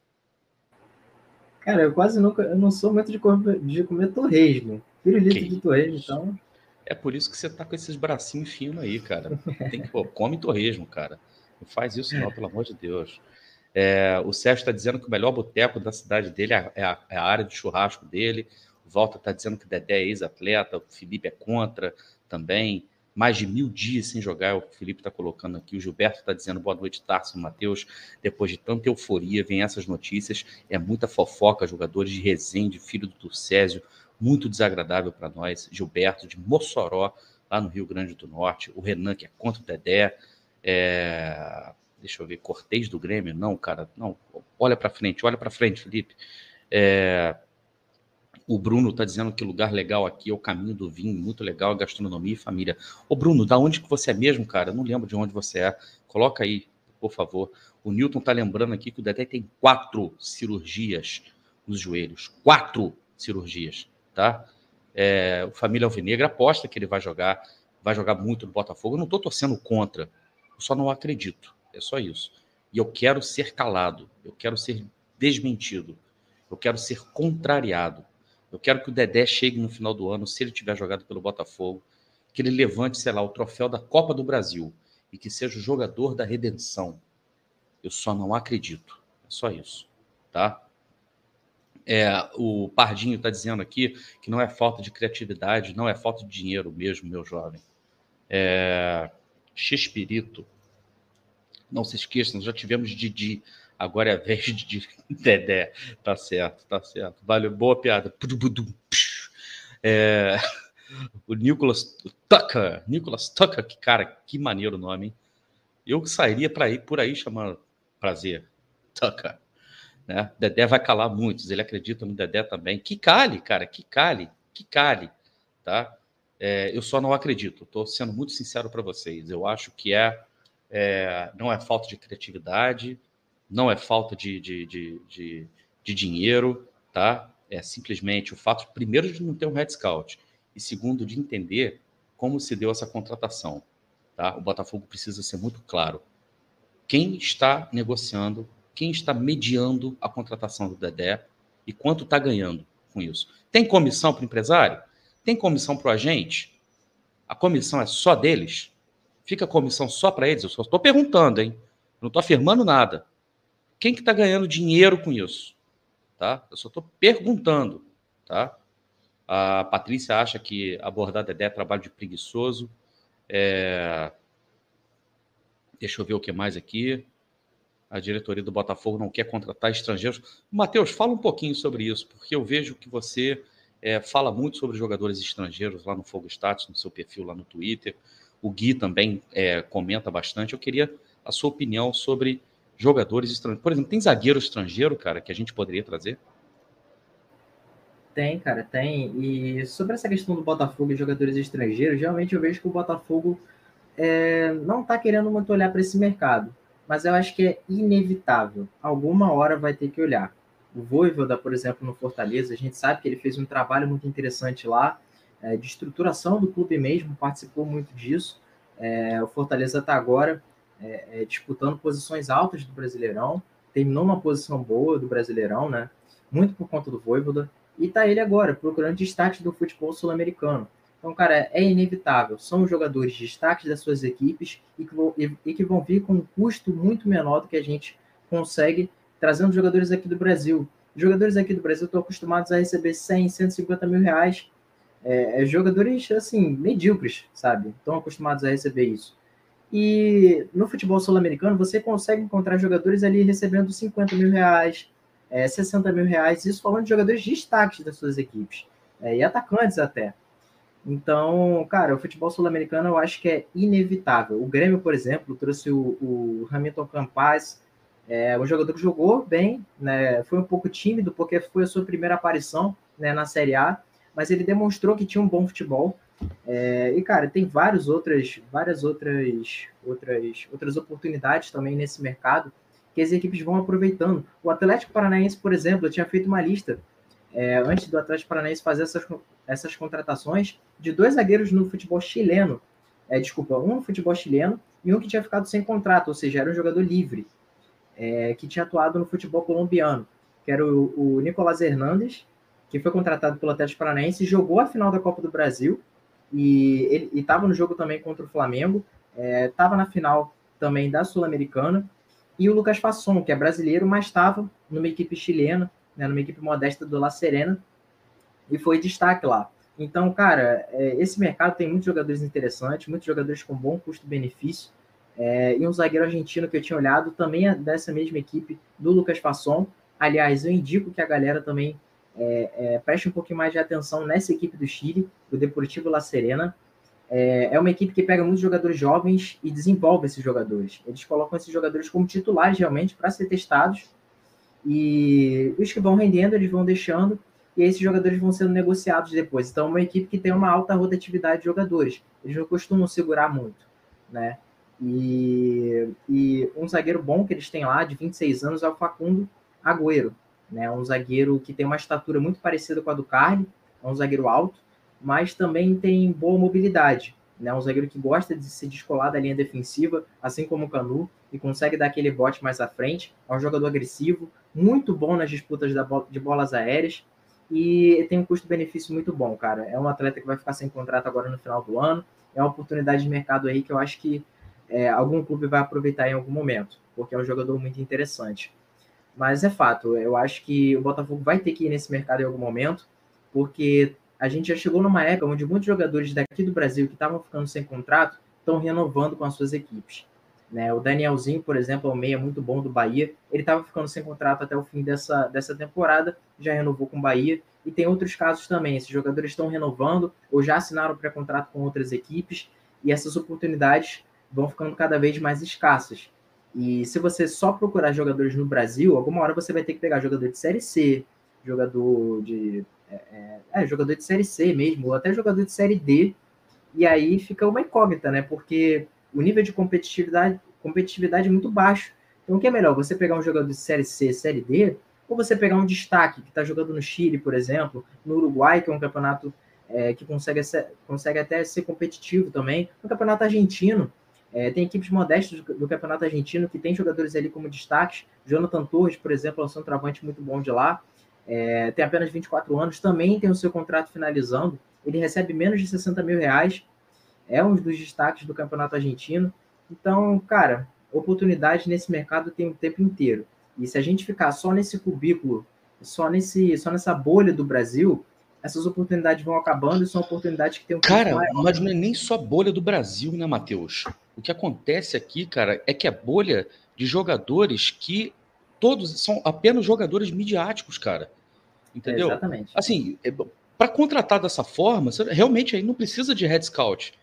Cara, eu quase nunca. Eu não sou muito de comer, de comer torresmo. Pirulito que de torresmo, então. É por isso que você tá com esses bracinhos finos aí, cara. Tem que, pô, come torresmo, cara. Não faz isso, não, pelo amor de Deus. É, o Sérgio está dizendo que o melhor boteco da cidade dele é a, é a, área de churrasco dele. O Walter está dizendo que o Dedé é ex-atleta, o Felipe é contra também mais de mil dias sem jogar, o Felipe está colocando aqui, o Gilberto está dizendo boa noite, Tarso Matheus. Depois de tanta euforia, vem essas notícias, é muita fofoca, jogadores de Resende, filho do Turcésio, muito desagradável para nós. Gilberto de Mossoró, lá no Rio Grande do Norte, o Renan, que é contra o Dedé, é... deixa eu ver, Cortez do Grêmio? Não, cara, não, olha para frente, olha para frente, Felipe. É... O Bruno está dizendo que lugar legal aqui é o caminho do vinho, muito legal, gastronomia e família. Ô Bruno, da onde que você é mesmo, cara? Eu não lembro de onde você é. Coloca aí, por favor. O Newton está lembrando aqui que o Dedé tem quatro cirurgias nos joelhos. Quatro cirurgias, tá? É, o Família Alvinegra aposta que ele vai jogar, vai jogar muito no Botafogo. Eu não estou torcendo contra, eu só não acredito. É só isso. E eu quero ser calado, eu quero ser desmentido, eu quero ser contrariado. Eu quero que o Dedé chegue no final do ano, se ele tiver jogado pelo Botafogo, que ele levante, sei lá, o troféu da Copa do Brasil e que seja o jogador da redenção. Eu só não acredito. É só isso, tá? É, o Pardinho está dizendo aqui que não é falta de criatividade, não é falta de dinheiro mesmo, meu jovem. É, Xespirito. Não se esqueçam, já tivemos Didi Agora é a vez de <laughs> Dedé. Tá certo, tá certo. Valeu, boa piada. É, o Nicholas Tucker. Nicholas Tucker, que cara, que maneiro o nome, hein? Eu sairia para ir por aí chamando prazer. Tucker. Né? Dedé vai calar muitos, ele acredita no Dedé também. Que cale, cara, que cale, que cale, tá? É, eu só não acredito, estou sendo muito sincero para vocês. Eu acho que é, é, não é falta de criatividade, não é falta de, de, de, de, de dinheiro, tá? É simplesmente o fato, primeiro, de não ter um head scout e segundo, de entender como se deu essa contratação. Tá? O Botafogo precisa ser muito claro. Quem está negociando, quem está mediando a contratação do Dedé e quanto está ganhando com isso. Tem comissão para o empresário? Tem comissão para o agente? A comissão é só deles? Fica a comissão só para eles? Eu só estou perguntando, hein? Não estou afirmando nada. Quem que está ganhando dinheiro com isso? Tá? Eu só estou perguntando. Tá? A Patrícia acha que abordar Dedé é trabalho de preguiçoso. É... Deixa eu ver o que mais aqui. A diretoria do Botafogo não quer contratar estrangeiros. Matheus, fala um pouquinho sobre isso, porque eu vejo que você é, fala muito sobre jogadores estrangeiros lá no Fogo Status, no seu perfil lá no Twitter. O Gui também é, comenta bastante. Eu queria a sua opinião sobre jogadores estrangeiros. Por exemplo, tem zagueiro estrangeiro, cara, que a gente poderia trazer? Tem, cara, tem. E sobre essa questão do Botafogo e jogadores estrangeiros, realmente eu vejo que o Botafogo é, não está querendo muito olhar para esse mercado. Mas eu acho que é inevitável. Alguma hora vai ter que olhar. O Voivoda, por exemplo, no Fortaleza, a gente sabe que ele fez um trabalho muito interessante lá, é, de estruturação do clube mesmo, participou muito disso. É, o Fortaleza está agora é, é, disputando posições altas do Brasileirão, terminou uma posição boa do Brasileirão, né? Muito por conta do Voivoda, e tá ele agora procurando destaque do futebol sul-americano. Então, cara, é inevitável. São jogadores destaques das suas equipes e que, vão, e, e que vão vir com um custo muito menor do que a gente consegue trazendo jogadores aqui do Brasil. Jogadores aqui do Brasil estão acostumados a receber 100, 150 mil reais. É, é, jogadores, assim, medíocres, sabe? Estão acostumados a receber isso. E no futebol sul-americano, você consegue encontrar jogadores ali recebendo 50 mil reais, é, 60 mil reais, isso falando de jogadores destaques das suas equipes, é, e atacantes até. Então, cara, o futebol sul-americano eu acho que é inevitável. O Grêmio, por exemplo, trouxe o, o Hamilton Campaz, é, um jogador que jogou bem, né, foi um pouco tímido, porque foi a sua primeira aparição né, na Série A, mas ele demonstrou que tinha um bom futebol. É, e, cara, tem várias outras, várias outras, outras, outras oportunidades também nesse mercado que as equipes vão aproveitando. O Atlético Paranaense, por exemplo, eu tinha feito uma lista é, antes do Atlético Paranaense fazer essas, essas contratações de dois zagueiros no futebol chileno. É, desculpa, um no futebol chileno e um que tinha ficado sem contrato, ou seja, era um jogador livre, é, que tinha atuado no futebol colombiano, que era o, o Nicolás Hernandes, que foi contratado pelo Atlético Paranaense, jogou a final da Copa do Brasil e ele estava no jogo também contra o Flamengo, estava é, na final também da Sul-Americana, e o Lucas Fasson, que é brasileiro, mas estava numa equipe chilena, né, numa equipe modesta do La Serena, e foi destaque lá. Então, cara, é, esse mercado tem muitos jogadores interessantes, muitos jogadores com bom custo-benefício, é, e um zagueiro argentino que eu tinha olhado também é dessa mesma equipe do Lucas Fasson. Aliás, eu indico que a galera também é, é, preste um pouquinho mais de atenção nessa equipe do Chile, do Deportivo La Serena. É, é, uma equipe que pega muitos jogadores jovens e desenvolve esses jogadores. Eles colocam esses jogadores como titulares realmente para ser testados. E os que vão rendendo, eles vão deixando, e esses jogadores vão sendo negociados depois. Então, é uma equipe que tem uma alta rotatividade de jogadores. Eles não costumam segurar muito, né? E, e um zagueiro bom que eles têm lá, de 26 anos, é o Facundo Agüero né? Um zagueiro que tem uma estatura muito parecida com a do Carly, é um zagueiro alto, mas também tem boa mobilidade. Né? Um zagueiro que gosta de se descolar da linha defensiva, assim como o Canu, e consegue dar aquele bote mais à frente. É um jogador agressivo, muito bom nas disputas de bolas aéreas e tem um custo-benefício muito bom, cara. É um atleta que vai ficar sem contrato agora no final do ano. É uma oportunidade de mercado aí que eu acho que é, algum clube vai aproveitar em algum momento, porque é um jogador muito interessante. Mas é fato, eu acho que o Botafogo vai ter que ir nesse mercado em algum momento, porque a gente já chegou numa época onde muitos jogadores daqui do Brasil que estavam ficando sem contrato estão renovando com as suas equipes. Né? O Danielzinho, por exemplo, é um meia muito bom do Bahia. Ele estava ficando sem contrato até o fim dessa, dessa temporada, já renovou com o Bahia. E tem outros casos também. Esses jogadores estão renovando ou já assinaram pré-contrato com outras equipes. E essas oportunidades vão ficando cada vez mais escassas. E se você só procurar jogadores no Brasil, alguma hora você vai ter que pegar jogador de Série C, jogador de. É, é, é, jogador de Série C mesmo, ou até jogador de Série D. E aí fica uma incógnita, né? Porque o nível de competitividade, competitividade é muito baixo. Então, o que é melhor? Você pegar um jogador de Série C, Série D, ou você pegar um destaque que está jogando no Chile, por exemplo, no Uruguai, que é um campeonato é, que consegue, ser, consegue até ser competitivo também, no campeonato argentino, é, tem equipes modestas do, do, Campeonato Argentino que tem jogadores ali como destaques. Jonathan Torres, por exemplo, é um centroavante muito bom de lá. É, tem apenas 24 anos, também tem o seu contrato finalizando. Ele recebe menos de 60 mil reais. É um dos destaques do Campeonato Argentino. Então, cara, oportunidade nesse mercado tem o tempo inteiro. E se a gente ficar só nesse cubículo, só, nesse, só nessa bolha do Brasil, essas oportunidades vão acabando e são oportunidades que tem um Cara, mas não é nem só bolha do Brasil, né, Matheus? O que acontece aqui, cara, é que é bolha de jogadores que todos são apenas jogadores midiáticos, cara. Entendeu? exatamente. Assim, é, para contratar dessa forma, você realmente aí não precisa de head scout.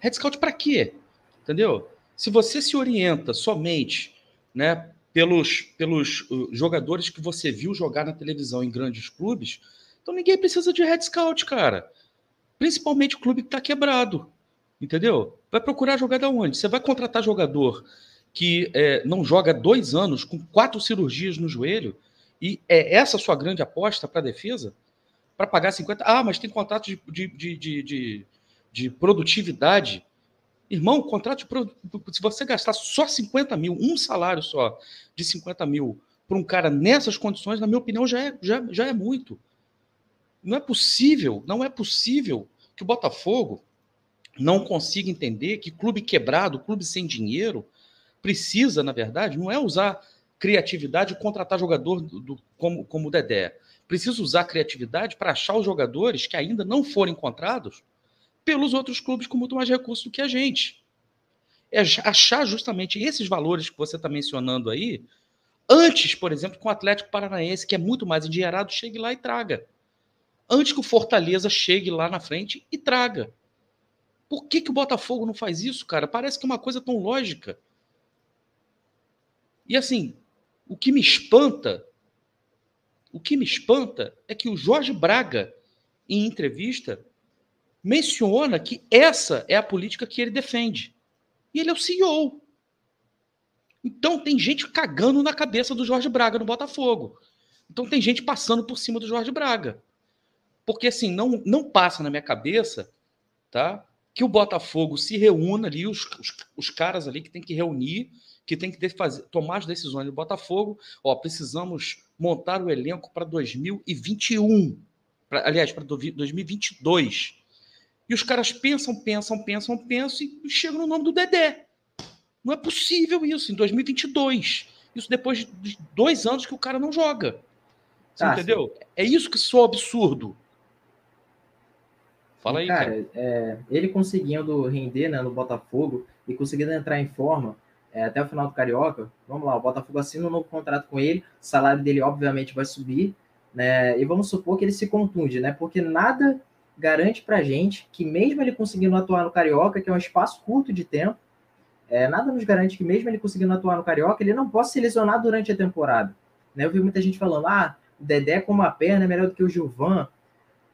Head scout para quê? Entendeu? Se você se orienta somente, né, pelos, pelos uh, jogadores que você viu jogar na televisão em grandes clubes, então ninguém precisa de head scout, cara. Principalmente o clube que está quebrado. Entendeu? Vai procurar jogar da onde? Você vai contratar jogador que é, não joga dois anos com quatro cirurgias no joelho e é essa sua grande aposta para a defesa? Para pagar 50? Ah, mas tem contrato de, de, de, de, de produtividade. Irmão, contrato de, se você gastar só 50 mil, um salário só de 50 mil para um cara nessas condições, na minha opinião, já é, já, já é muito. Não é possível, não é possível que o Botafogo não consiga entender que clube quebrado, clube sem dinheiro, precisa, na verdade, não é usar criatividade e contratar jogador do, do, como, como o Dedé. Precisa usar criatividade para achar os jogadores que ainda não foram encontrados pelos outros clubes com muito mais recursos do que a gente. É achar justamente esses valores que você está mencionando aí, antes, por exemplo, com o Atlético Paranaense, que é muito mais endinheirado, chegue lá e traga. Antes que o Fortaleza chegue lá na frente e traga. Por que, que o Botafogo não faz isso, cara? Parece que é uma coisa tão lógica. E assim, o que me espanta, o que me espanta é que o Jorge Braga, em entrevista, menciona que essa é a política que ele defende. E ele é o CEO. Então tem gente cagando na cabeça do Jorge Braga no Botafogo. Então tem gente passando por cima do Jorge Braga. Porque assim, não, não passa na minha cabeça, tá? Que o Botafogo se reúna ali, os, os, os caras ali que tem que reunir, que tem que fazer, tomar as decisões do Botafogo. Ó, precisamos montar o elenco para 2021. Pra, aliás, para 2022. E os caras pensam, pensam, pensam, pensam e chegam no nome do Dedé. Não é possível isso em 2022. Isso depois de dois anos que o cara não joga. Você ah, entendeu? Sim. É isso que soa absurdo. Fala aí, cara. cara. É, ele conseguindo render né, no Botafogo e conseguindo entrar em forma é, até o final do Carioca, vamos lá, o Botafogo assina um novo contrato com ele, o salário dele obviamente vai subir, né? E vamos supor que ele se contunde, né? Porque nada garante pra gente que mesmo ele conseguindo atuar no Carioca, que é um espaço curto de tempo, é, nada nos garante que mesmo ele conseguindo atuar no Carioca, ele não possa se lesionar durante a temporada. Né? Eu vi muita gente falando, ah, o Dedé com uma perna é melhor do que o Gilvan.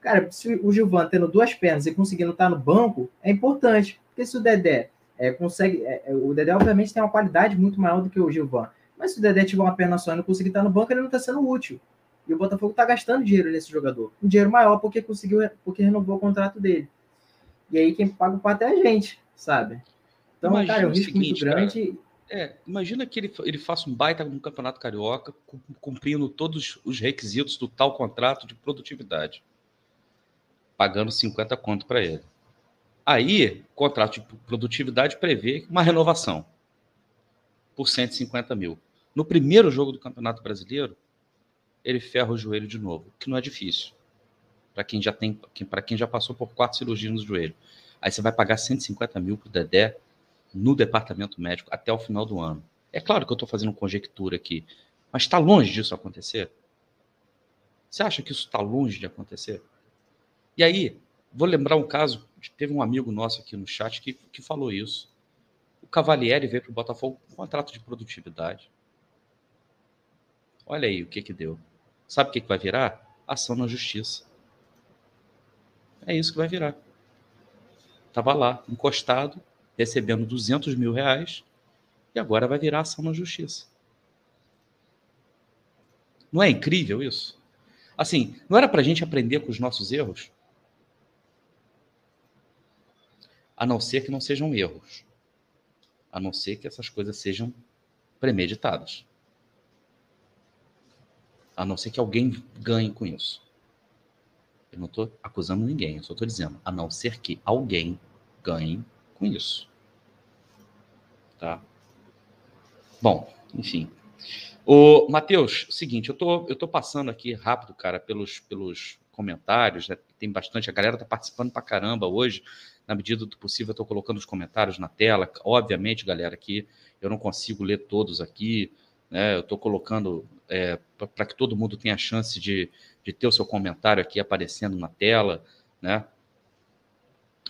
Cara, se o Gilvan tendo duas pernas e conseguindo estar no banco, é importante. Porque se o Dedé é, consegue. É, é, o Dedé, obviamente, tem uma qualidade muito maior do que o Gilvan. Mas se o Dedé tiver uma perna só e não conseguir estar no banco, ele não está sendo útil. E o Botafogo está gastando dinheiro nesse jogador. Um dinheiro maior porque conseguiu, porque renovou o contrato dele. E aí quem paga o pato é a gente, sabe? Então, imagina cara, é um risco seguinte, muito grande. Cara, é, imagina que ele, ele faça um baita no Campeonato Carioca, cumprindo todos os requisitos do tal contrato de produtividade. Pagando 50 conto para ele. Aí, o contrato de produtividade prevê uma renovação por 150 mil. No primeiro jogo do Campeonato Brasileiro, ele ferra o joelho de novo, que não é difícil. Para quem já tem, para quem já passou por quatro cirurgias no joelho. Aí você vai pagar 150 mil para o Dedé no departamento médico até o final do ano. É claro que eu estou fazendo conjectura aqui, mas está longe disso acontecer? Você acha que isso está longe de acontecer? E aí, vou lembrar um caso, teve um amigo nosso aqui no chat que, que falou isso. O Cavalieri veio para o Botafogo com um contrato de produtividade. Olha aí o que que deu. Sabe o que, que vai virar? Ação na justiça. É isso que vai virar. Estava lá, encostado, recebendo 200 mil reais, e agora vai virar ação na justiça. Não é incrível isso? Assim, não era para a gente aprender com os nossos erros? A não ser que não sejam erros. A não ser que essas coisas sejam premeditadas. A não ser que alguém ganhe com isso. Eu não estou acusando ninguém, eu só estou dizendo, a não ser que alguém ganhe com isso. Tá? Bom, enfim. O Matheus, seguinte, eu tô, eu tô passando aqui rápido, cara, pelos, pelos comentários, né? tem bastante, a galera tá participando pra caramba hoje, na medida do possível eu tô colocando os comentários na tela, obviamente, galera, aqui eu não consigo ler todos aqui, né, eu tô colocando é, para que todo mundo tenha a chance de, de ter o seu comentário aqui aparecendo na tela, né,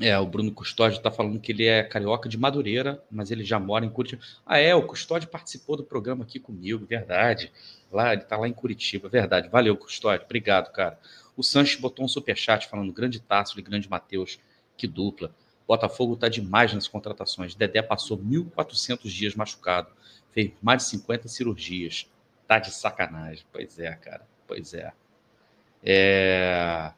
é, o Bruno Custódio está falando que ele é carioca de Madureira, mas ele já mora em Curitiba. Ah, é, o Custódio participou do programa aqui comigo, verdade. Lá, ele está lá em Curitiba, verdade. Valeu, Custódio, obrigado, cara. O Sanches botou um superchat falando grande Tasso e grande Matheus, que dupla. Botafogo está demais nas contratações. Dedé passou 1.400 dias machucado, fez mais de 50 cirurgias. Tá de sacanagem. Pois é, cara, pois é. É...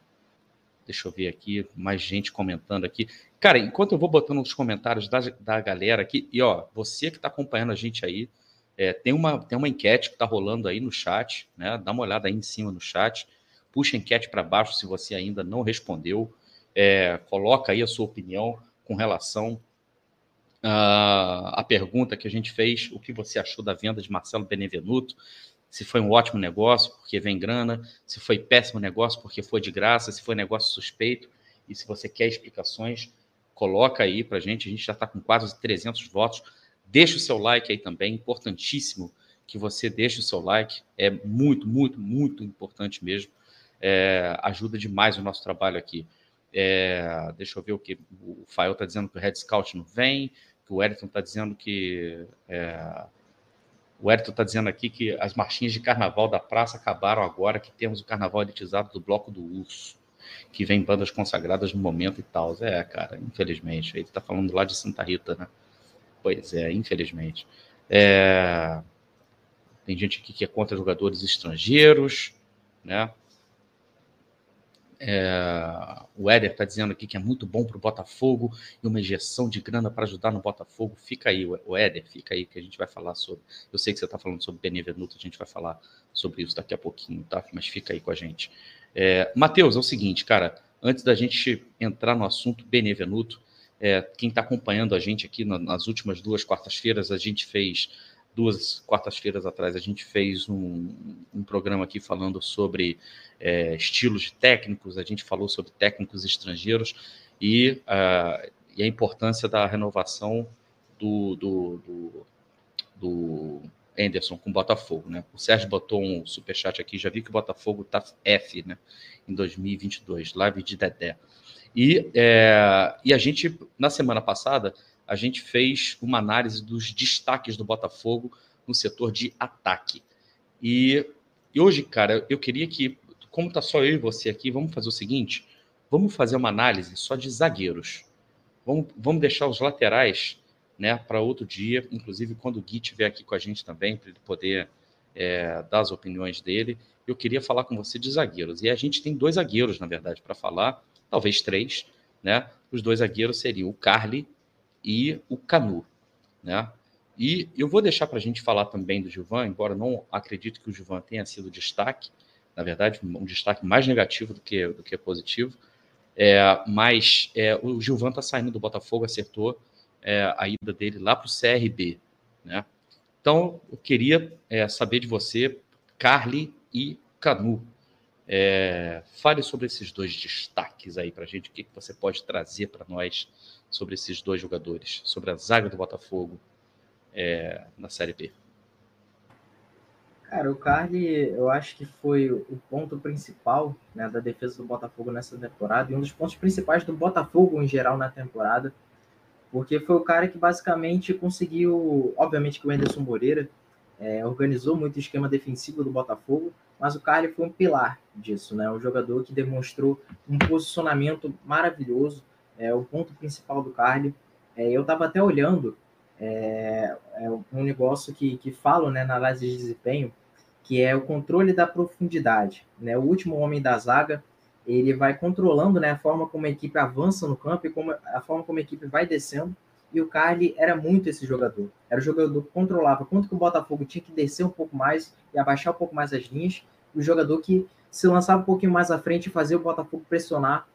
Deixa eu ver aqui, mais gente comentando aqui. Cara, enquanto eu vou botando os comentários da, da galera aqui, e ó, você que está acompanhando a gente aí, é, tem, uma, tem uma enquete que está rolando aí no chat, né? Dá uma olhada aí em cima no chat. Puxa a enquete para baixo se você ainda não respondeu. é, coloca aí a sua opinião com relação à pergunta que a gente fez, o que você achou da venda de Marcelo Benevenuto, se foi um ótimo negócio porque vem grana, se foi péssimo negócio porque foi de graça, se foi negócio suspeito, e se você quer explicações, coloca aí para a gente, a gente já está com quase 300 votos, deixa o seu like aí também, importantíssimo que você deixe o seu like, é muito, muito, muito importante mesmo, é, ajuda demais o nosso trabalho aqui. É, deixa eu ver o que o Fael está dizendo que o Red Scout não vem, que o Eriton está dizendo que. É, o Eriton está dizendo aqui que as marchinhas de carnaval da praça acabaram agora, que temos o carnaval elitizado do Bloco do Urso, que vem bandas consagradas no momento e tal. É, cara, infelizmente. Ele está falando lá de Santa Rita, né? Pois é, infelizmente. É, tem gente aqui que é contra jogadores estrangeiros, né? É, o Éder está dizendo aqui que é muito bom para o Botafogo e uma injeção de grana para ajudar no Botafogo. Fica aí, o Éder, fica aí que a gente vai falar sobre. Eu sei que você está falando sobre Benevenuto, a gente vai falar sobre isso daqui a pouquinho, tá? Mas fica aí com a gente. É, Matheus, é o seguinte, cara, antes da gente entrar no assunto Benevenuto, é, quem está acompanhando a gente aqui nas últimas duas quartas-feiras, a gente fez duas quartas-feiras atrás, a gente fez um, um programa aqui falando sobre é, estilos técnicos, a gente falou sobre técnicos estrangeiros e, uh, e a importância da renovação do, do, do, do Anderson com o Botafogo. Né? O Sérgio botou um superchat aqui, já vi que o Botafogo está F né, em 2022, live de Dedé. E, é, e a gente, na semana passada, a gente fez uma análise dos destaques do Botafogo no setor de ataque. E, e hoje, cara, eu queria que, como tá só eu e você aqui, vamos fazer o seguinte: vamos fazer uma análise só de zagueiros. Vamos, vamos deixar os laterais né, para outro dia, inclusive quando o Gui estiver aqui com a gente também, para ele poder é, dar as opiniões dele. Eu queria falar com você de zagueiros. E a gente tem dois zagueiros, na verdade, para falar, talvez três. Né? Os dois zagueiros seriam o Carly e o Canu, né? E eu vou deixar para a gente falar também do Gilvan, embora não acredito que o Gilvan tenha sido destaque, na verdade, um destaque mais negativo do que, do que positivo. É, mas é, o Gilvan está saindo do Botafogo, acertou é, a ida dele lá para o CRB. Né? Então, eu queria é, saber de você, Carly e Canu. É, fale sobre esses dois destaques aí para a gente, o que, que você pode trazer para nós sobre esses dois jogadores, sobre a zaga do Botafogo é, na Série B? Cara, o Carly, eu acho que foi o ponto principal né, da defesa do Botafogo nessa temporada e um dos pontos principais do Botafogo em geral na temporada, porque foi o cara que basicamente conseguiu, obviamente que o Anderson Moreira é, organizou muito o esquema defensivo do Botafogo, mas o Carly foi um pilar disso, né? Um jogador que demonstrou um posicionamento maravilhoso, é o ponto principal do Carly. É, eu estava até olhando é, é, um negócio que, que falo né, na análise de desempenho, que é o controle da profundidade. Né? O último homem da zaga, ele vai controlando né, a forma como a equipe avança no campo e como, a forma como a equipe vai descendo. E o Carly era muito esse jogador. Era o jogador que controlava quanto que o Botafogo tinha que descer um pouco mais e abaixar um pouco mais as linhas. O jogador que se lançava um pouquinho mais à frente e fazia o Botafogo pressionar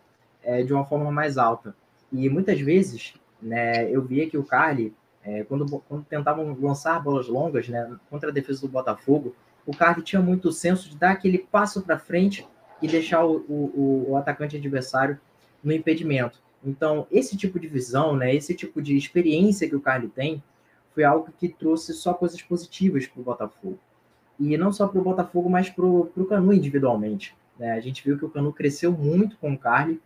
é, de uma forma mais alta. E muitas vezes, né, eu via que o Carly, é, quando, quando tentavam lançar bolas longas né, contra a defesa do Botafogo, o Carly tinha muito senso de dar aquele passo para frente e deixar o, o, o, atacante adversário no impedimento. Então, esse tipo de visão, né, esse tipo de experiência que o Carly tem, foi algo que trouxe só coisas positivas para o Botafogo. E não só para o Botafogo, mas para o Canu individualmente. Né? A gente viu que o Canu cresceu muito com o Carly,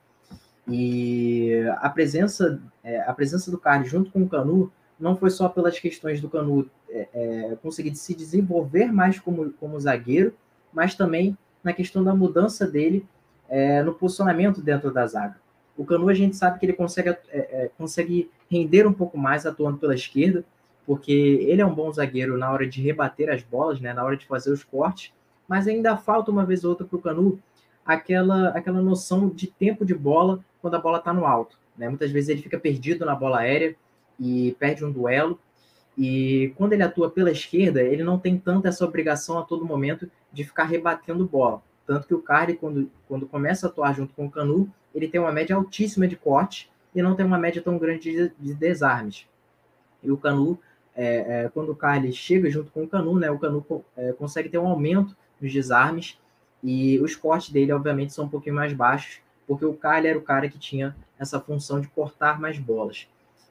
e a presença, é, a presença do Carlos junto com o Canu não foi só pelas questões do Canu é, é, conseguir se desenvolver mais como, como zagueiro, mas também na questão da mudança dele é, no posicionamento dentro da zaga. O Canu a gente sabe que ele consegue, é, é, consegue render um pouco mais atuando pela esquerda, porque ele é um bom zagueiro na hora de rebater as bolas, né, na hora de fazer os cortes, mas ainda falta uma vez ou outra para o Canu aquela, aquela noção de tempo de bola quando a bola está no alto. Né? Muitas vezes ele fica perdido na bola aérea e perde um duelo. E quando ele atua pela esquerda, ele não tem tanta essa obrigação a todo momento de ficar rebatendo bola. Tanto que o Carly, quando, quando começa a atuar junto com o Canu, ele tem uma média altíssima de corte e não tem uma média tão grande de, de desarmes. E o Canu, é, é, quando o Carly chega junto com o Canu, né, o Canu é, consegue ter um aumento nos desarmes e os cortes dele, obviamente, são um pouquinho mais baixos, porque o Carly era o cara que tinha essa função de cortar mais bolas.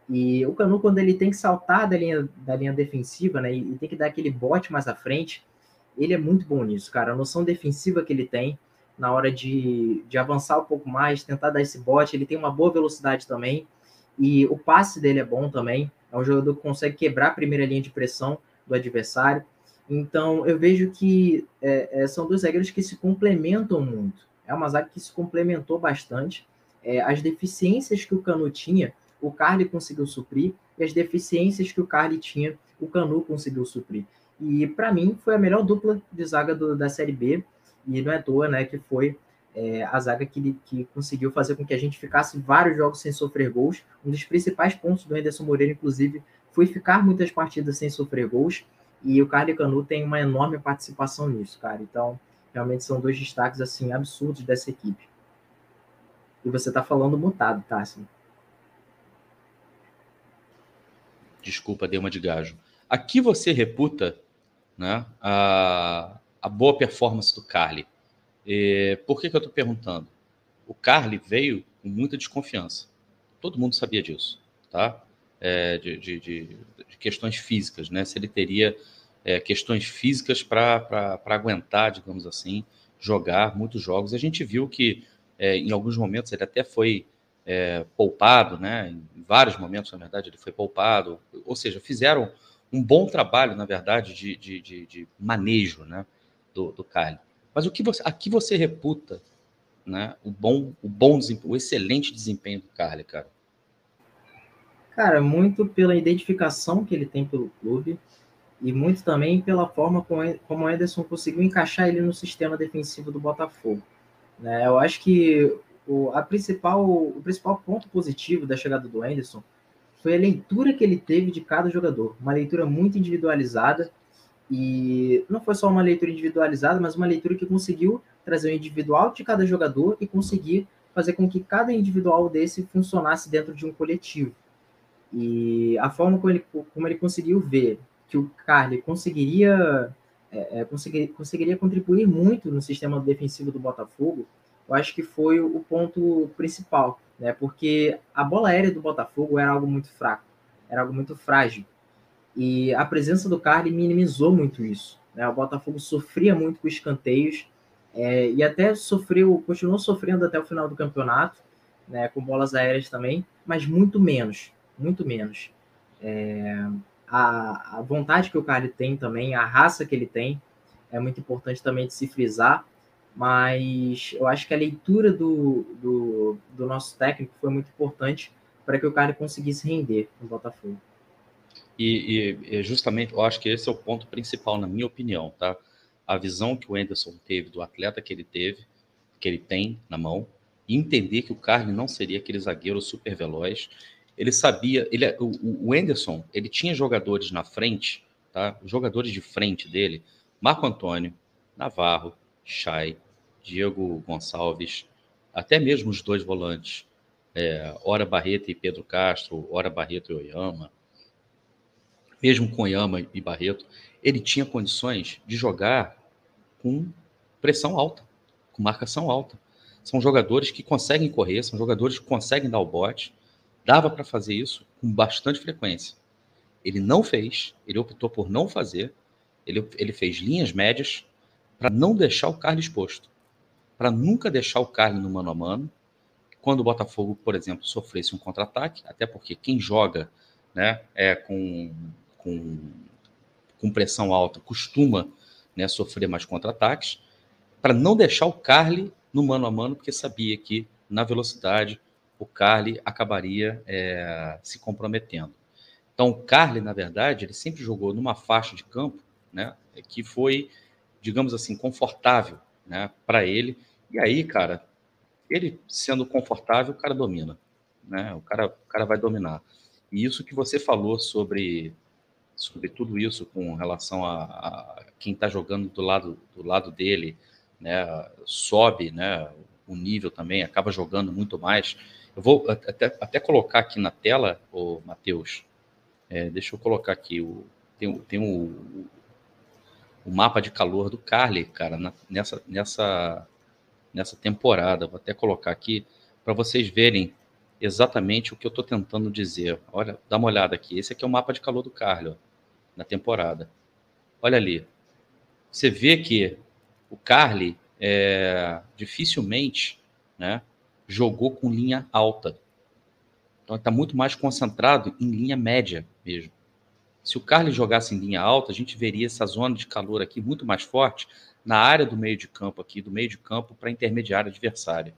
E o Canu, quando ele tem que saltar da linha, da linha defensiva, né, e tem que dar aquele bote mais à frente, ele é muito bom nisso, cara. A noção defensiva que ele tem na hora de, de avançar um pouco mais, tentar dar esse bote, ele tem uma boa velocidade também. E o passe dele é bom também. É um jogador que consegue quebrar a primeira linha de pressão do adversário. Então, eu vejo que é, é, são dois zagueiros que se complementam muito. É uma zaga que se complementou bastante. É, as deficiências que o Canu tinha, o Carly conseguiu suprir, e as deficiências que o Carly tinha, o Canu conseguiu suprir. E para mim foi a melhor dupla de zaga do, da Série B, e não é à toa né, que foi é, a zaga que, que conseguiu fazer com que a gente ficasse vários jogos sem sofrer gols. Um dos principais pontos do Anderson Moreira, inclusive, foi ficar muitas partidas sem sofrer gols. E o Carly Canu tem uma enorme participação nisso, cara. Então, realmente são dois destaques assim absurdos dessa equipe. E você tá falando mutado, tá? Assim. Desculpa, dei uma de gajo. Aqui você reputa né, a, a boa performance do Carly. E, por que, que eu estou perguntando? O Carly veio com muita desconfiança. Todo mundo sabia disso, tá? É, de, de, de, de, questões físicas, né? Se ele teria é, questões físicas para aguentar, digamos assim, jogar muitos jogos. A gente viu que é, em alguns momentos ele até foi é, poupado, né? Em vários momentos, na verdade, ele foi poupado. Ou seja, fizeram um bom trabalho, na verdade, de, de, de, de manejo né? do, do Carly. Mas o que você, aqui você reputa né, o bom, o bom o excelente desempenho do Carly, cara? Cara, muito pela identificação que ele tem pelo clube e muito também pela forma como, o Ederson conseguiu encaixar ele no sistema defensivo do Botafogo. Né? Eu acho que o, a principal, o principal ponto positivo da chegada do Anderson foi a leitura que ele teve de cada jogador, uma leitura muito individualizada e não foi só uma leitura individualizada, mas uma leitura que conseguiu trazer o individual de cada jogador e conseguir fazer com que cada individual desse funcionasse dentro de um coletivo. E a forma como ele, como ele conseguiu ver que o Carly conseguiria, é, é, conseguir, conseguiria contribuir muito no sistema defensivo do Botafogo, eu acho que foi o ponto principal, né? Porque a bola aérea do Botafogo era algo muito fraco, era algo muito frágil. E a presença do Carly minimizou muito isso. Né? O Botafogo sofria muito com escanteios é, e até sofreu, continuou sofrendo até o final do campeonato, né, com bolas aéreas também, mas muito menos, muito menos. É, a, a, vontade que o Carly tem também, a raça que ele tem, é muito importante também de se frisar, mas eu acho que a leitura do, do, do nosso técnico foi muito importante para que o Carly conseguisse render no Botafogo. E, e, justamente, eu acho que esse é o ponto principal, na minha opinião, tá? A visão que o Anderson teve do atleta que ele teve, que ele tem na mão, e entender que o Carne não seria aquele zagueiro super veloz. Ele sabia, ele, é, o, o Anderson, ele tinha jogadores na frente, tá? Os jogadores de frente dele, Marco Antônio, Navarro, Chay, Diego Gonçalves, até mesmo os dois volantes, é, Ora Barreto e Pedro Castro, Ora Barreto e Oyama, mesmo com Yama e Barreto, ele tinha condições de jogar com pressão alta, com marcação alta. São jogadores que conseguem correr, são jogadores que conseguem dar o bote. Dava para fazer isso com bastante frequência. Ele não fez, ele optou por não fazer. Ele, ele fez linhas médias para não deixar o Carlos exposto, para nunca deixar o Carlos no mano a mano. Quando o Botafogo, por exemplo, sofresse um contra-ataque, até porque quem joga né, é com com, com pressão alta costuma né, sofrer mais contra-ataques, para não deixar o Carly no mano a mano, porque sabia que na velocidade o Carly acabaria é, se comprometendo. Então, o Carly, na verdade, ele sempre jogou numa faixa de campo né, que foi, digamos assim, confortável né, para ele. E aí, cara, ele sendo confortável, o cara domina. Né? O, cara, o cara vai dominar. E isso que você falou sobre sobre tudo isso com relação a, a quem está jogando do lado, do lado dele, né, sobe, né, o nível também, acaba jogando muito mais. Eu vou até, até colocar aqui na tela, o Matheus, é, deixa eu colocar aqui, o, tem, tem o, o mapa de calor do Carly, cara, na, nessa, nessa, nessa temporada. Vou até colocar aqui para vocês verem exatamente o que eu estou tentando dizer. Olha, dá uma olhada aqui. Esse aqui é o mapa de calor do Carly, ó, na temporada. Olha ali. Você vê que o Carly é, dificilmente né, jogou com linha alta. Então está muito mais concentrado em linha média mesmo. Se o Carly jogasse em linha alta, a gente veria essa zona de calor aqui muito mais forte na área do meio de campo aqui, do meio de campo para a intermediária adversária.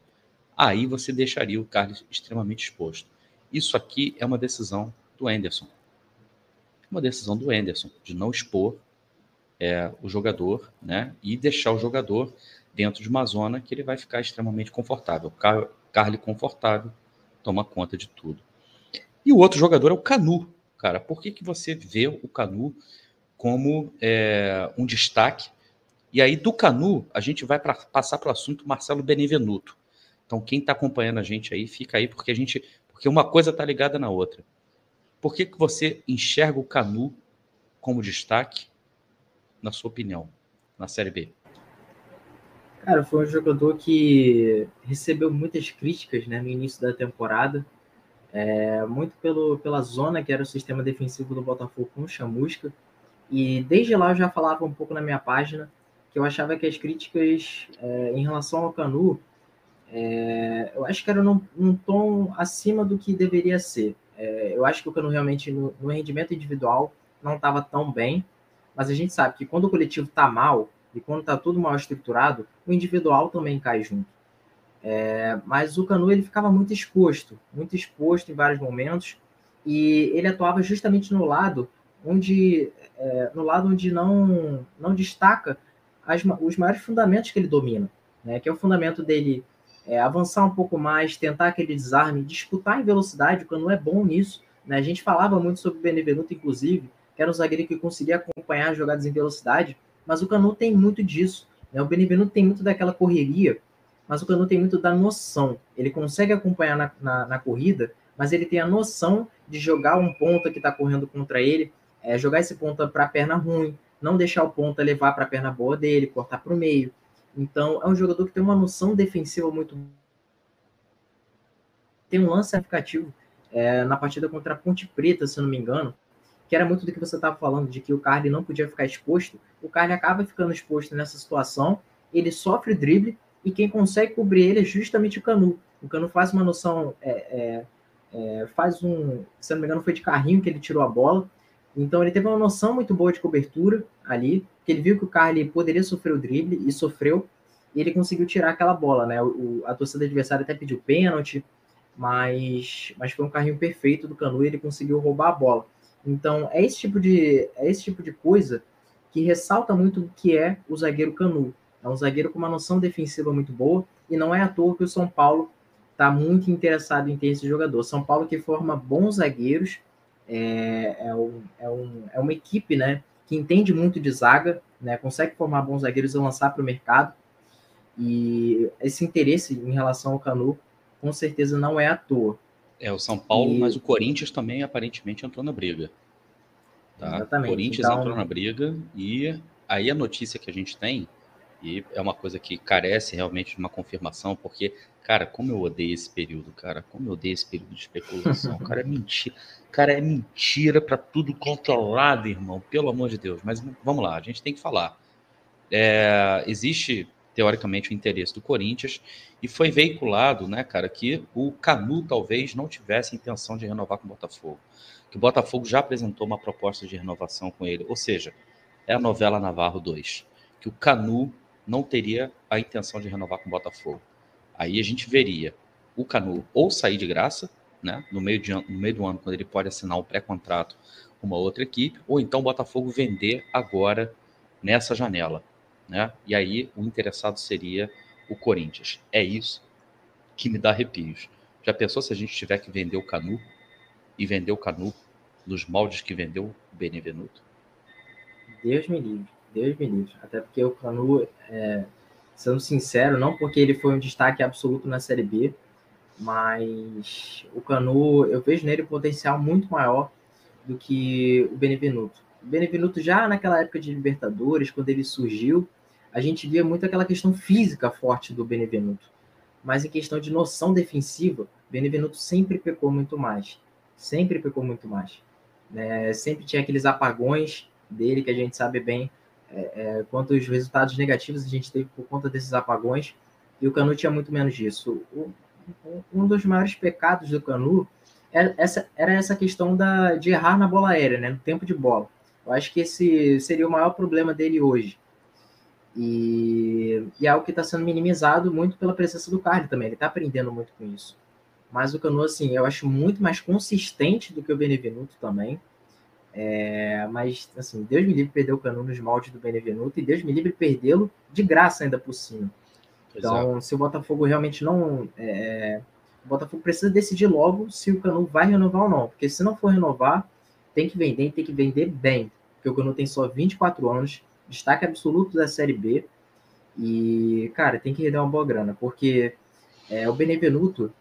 Aí você deixaria o Carly extremamente exposto. Isso aqui é uma decisão do Anderson. Uma decisão do Anderson de não expor é, o jogador, né, e deixar o jogador dentro de uma zona que ele vai ficar extremamente confortável. Car Carly confortável toma conta de tudo. E o outro jogador é o Canu, cara. Por que, que você vê o Canu como é, um destaque? E aí, do Canu, a gente vai pra, passar para o assunto Marcelo Benevenuto. Então, quem está acompanhando a gente aí, fica aí, porque a gente. Porque uma coisa está ligada na outra. Por que, que você enxerga o Canu como destaque, na sua opinião, na Série B? Cara, foi um jogador que recebeu muitas críticas né, no início da temporada, é, muito pelo, pela zona que era o sistema defensivo do Botafogo com o Chamusca. E desde lá eu já falava um pouco na minha página que eu achava que as críticas é, em relação ao Canu, é, eu acho que eram num, num, tom acima do que deveria ser. É, eu acho que o Canu realmente no, no rendimento individual não estava tão bem, mas a gente sabe que quando o coletivo está mal, e quando está tudo mal estruturado, o individual também cai junto. É, mas o Canu ele ficava muito exposto, muito exposto em vários momentos, e ele atuava justamente no lado onde, é, no lado onde não, não destaca as, os maiores fundamentos que ele domina, né? que é o fundamento dele é, avançar um pouco mais, tentar aquele desarme, disputar em velocidade, o Canu é bom nisso. Né? A gente falava muito sobre o Benevenuto, inclusive, que era um zagueiro que conseguia acompanhar as jogadas em velocidade, mas o Canu tem muito disso. Né? O Benevenuto tem muito daquela correria, mas o Canu tem muito da noção. Ele consegue acompanhar na, na, na corrida, mas ele tem a noção de jogar um ponta que está correndo contra ele, é, jogar esse ponta para a perna ruim, não deixar o ponta levar para a perna boa dele, cortar para o meio. Então, é um jogador que tem uma noção defensiva muito. Tem um lance significativo é, na partida contra a Ponte Preta, se não me engano, que era muito do que você estava falando, de que o Carly não podia ficar exposto, o Carly acaba ficando exposto nessa situação, ele sofre drible, e quem consegue cobrir ele é justamente o Canu. O Canu faz uma noção, é, é, é, faz um, se não me engano, foi de carrinho que ele tirou a bola, então ele teve uma noção muito boa de cobertura ali, que ele viu que o Carly poderia sofrer o drible, e sofreu, e ele conseguiu tirar aquela bola, né? O, a torcida adversária até pediu pênalti, mas, mas foi um carrinho perfeito do Canu e ele conseguiu roubar a bola. Então, é esse tipo de, é esse tipo de coisa que ressalta muito o que é o zagueiro Canu. É um zagueiro com uma noção defensiva muito boa, e não é à toa que o São Paulo está muito interessado em ter esse jogador. São Paulo que forma bons zagueiros, é, é, um, é, um, é uma equipe né, que entende muito de zaga, né, consegue formar bons zagueiros e lançar para o mercado. E esse interesse em relação ao Canu, com certeza não é à toa. É o São Paulo, e... mas o Corinthians também aparentemente entrou na briga. Tá? Exatamente. O Corinthians então... entrou na briga e aí a notícia que a gente tem, e é uma coisa que carece realmente de uma confirmação, porque, cara, como eu odeio esse período, cara, como eu odeio esse período de especulação, cara, é mentira, cara, é mentira para tudo controlado, irmão, pelo amor de Deus. Mas vamos lá, a gente tem que falar. É, existe teoricamente, o interesse do Corinthians, e foi veiculado, né, cara, que o Canu talvez não tivesse intenção de renovar com o Botafogo. Que o Botafogo já apresentou uma proposta de renovação com ele, ou seja, é a novela Navarro 2, que o Canu não teria a intenção de renovar com o Botafogo. Aí a gente veria o Canu ou sair de graça, né, no meio, de, no meio do ano, quando ele pode assinar um pré-contrato com uma outra equipe, ou então o Botafogo vender agora nessa janela né? E aí o interessado seria o Corinthians. É isso que me dá arrepios. Já pensou se a gente tiver que vender o Canu e vender o Canu nos moldes que vendeu o Benevenuto? Deus me livre, Deus me livre. Até porque o Canu é, sendo sincero, não porque ele foi um destaque absoluto na Série B, mas o Canu, eu vejo nele um potencial muito maior do que o Benevenuto. Benevenuto já naquela época de Libertadores, quando ele surgiu, a gente via muito aquela questão física forte do Benevenuto. Mas em questão de noção defensiva, Benevenuto sempre pecou muito mais. Sempre pecou muito mais. É, sempre tinha aqueles apagões dele que a gente sabe bem é, é, quantos resultados negativos a gente teve por conta desses apagões. E o Canu tinha muito menos disso. O, um dos maiores pecados do Canu era é essa, era essa questão da, de errar na bola aérea, né, no tempo de bola. Eu acho que esse seria o maior problema dele hoje. E, e é algo que está sendo minimizado muito pela presença do Carly também. Ele está aprendendo muito com isso. Mas o Canu, assim, eu acho muito mais consistente do que o Benevenuto também. É, mas, assim, Deus me livre perder o Canu nos moldes do Benevenuto e Deus me livre perdê-lo de graça ainda por cima. Então, se o Botafogo realmente não. É, o Botafogo precisa decidir logo se o Canu vai renovar ou não. Porque se não for renovar, tem que vender, tem que vender bem. Porque o Canu tem só 24 anos, destaque absoluto da Série B. E, cara, tem que render uma boa grana, porque é, o Benevenuto.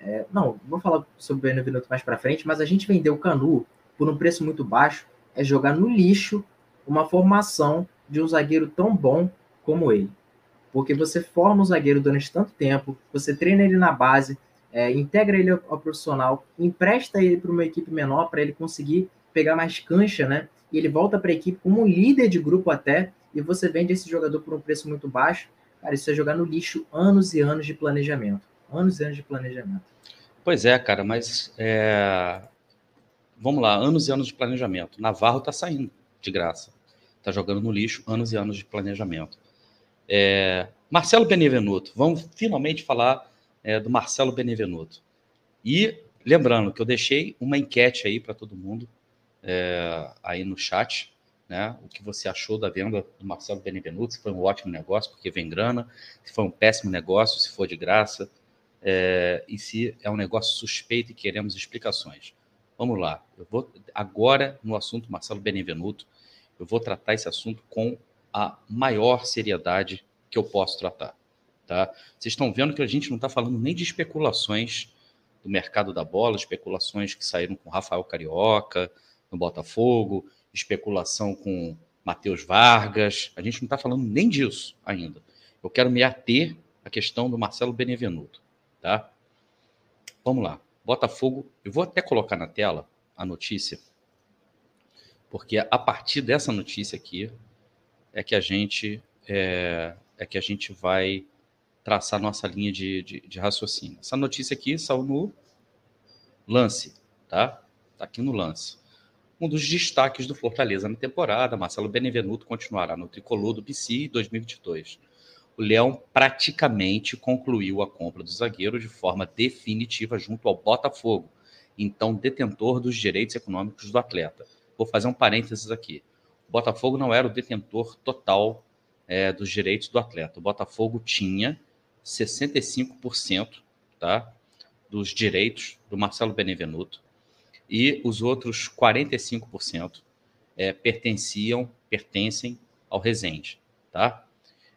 É, não, vou falar sobre o Benevenuto mais para frente, mas a gente vendeu o Canu por um preço muito baixo é jogar no lixo uma formação de um zagueiro tão bom como ele. Porque você forma um zagueiro durante tanto tempo, você treina ele na base, é, integra ele ao, ao profissional, empresta ele para uma equipe menor para ele conseguir pegar mais cancha, né? E ele volta para a equipe como líder de grupo até, e você vende esse jogador por um preço muito baixo. Cara, isso é jogar no lixo anos e anos de planejamento. Anos e anos de planejamento. Pois é, cara, mas é... vamos lá, anos e anos de planejamento. Navarro tá saindo de graça. Tá jogando no lixo, anos e anos de planejamento. É... Marcelo Benevenuto, vamos finalmente falar é, do Marcelo Benevenuto. E lembrando que eu deixei uma enquete aí para todo mundo é, aí no chat, né? O que você achou da venda do Marcelo Benevenuto? Se foi um ótimo negócio, porque vem grana, se foi um péssimo negócio, se for de graça, é, e se é um negócio suspeito e queremos explicações. Vamos lá. Eu vou agora no assunto Marcelo Benevenuto, eu vou tratar esse assunto com a maior seriedade que eu posso tratar. Tá? Vocês estão vendo que a gente não está falando nem de especulações do mercado da bola, especulações que saíram com Rafael Carioca no Botafogo, especulação com Matheus Vargas. A gente não está falando nem disso ainda. Eu quero me ater à questão do Marcelo Benevenuto. Tá? Vamos lá. Botafogo, eu vou até colocar na tela a notícia, porque a partir dessa notícia aqui é que a gente é, é que a gente vai traçar nossa linha de, de, de, raciocínio. Essa notícia aqui saiu no lance, tá? Tá aqui no lance. Um dos destaques do Fortaleza na temporada, Marcelo Benevenuto continuará no tricolor do PC 2022. O Leão praticamente concluiu a compra do zagueiro de forma definitiva junto ao Botafogo, então detentor dos direitos econômicos do atleta. Vou fazer um parênteses aqui. O Botafogo não era o detentor total é, dos direitos do atleta. O Botafogo tinha 65% tá, dos direitos do Marcelo Benevenuto e os outros 45% é, pertenciam, pertencem ao Resende. Tá?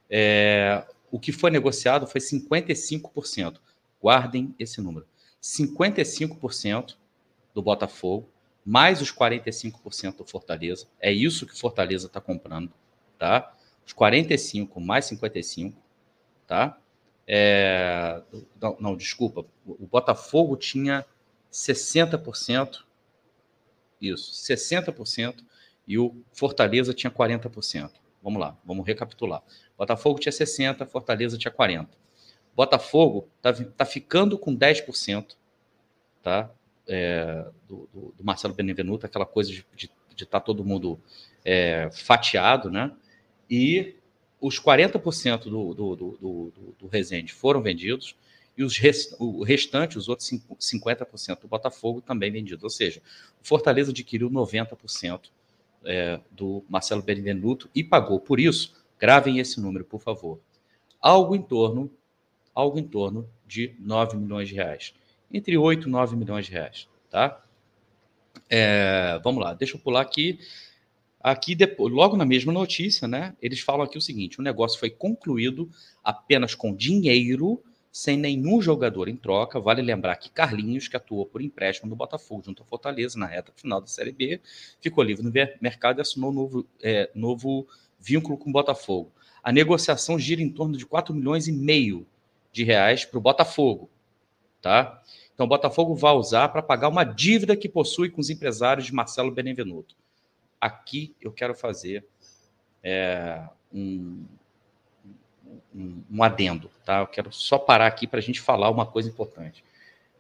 É, o que foi negociado foi 55%. Guardem esse número. 55% do Botafogo, mais os 45% do Fortaleza. É isso que Fortaleza está comprando, tá? Os 45 mais 55, tá? É, não, não, desculpa. O Botafogo tinha 60%, isso, 60%, e o Fortaleza tinha 40%. Vamos lá, vamos recapitular. Botafogo tinha 60%, Fortaleza tinha 40%. Botafogo está tá ficando com 10%, tá? É, do, do, do, Marcelo Benevenuto, aquela coisa de estar tá todo mundo é, fatiado, né? E os 40% do, do, do, do, do Resende foram vendidos e os rest, o restante, os outros 50% do Botafogo também vendidos. Ou seja, o Fortaleza adquiriu 90% é, do Marcelo Benevenuto e pagou por isso. Gravem esse número, por favor. Algo em torno, algo em torno de 9 milhões de reais. Entre 8 e 9 milhões de reais, tá? É, vamos lá, deixa eu pular aqui Aqui, depois, logo na mesma notícia, né, eles falam aqui o seguinte: o negócio foi concluído apenas com dinheiro, sem nenhum jogador em troca. Vale lembrar que Carlinhos, que atuou por empréstimo no Botafogo junto ao Fortaleza na reta final da Série B, ficou livre no mercado e assinou novo, é, novo vínculo com o Botafogo. A negociação gira em torno de 4 milhões e meio de reais para o Botafogo. Tá? Então, o Botafogo vai usar para pagar uma dívida que possui com os empresários de Marcelo Benevenuto. Aqui eu quero fazer é, um, um, um, adendo, tá? Eu quero só parar aqui para a gente falar uma coisa importante.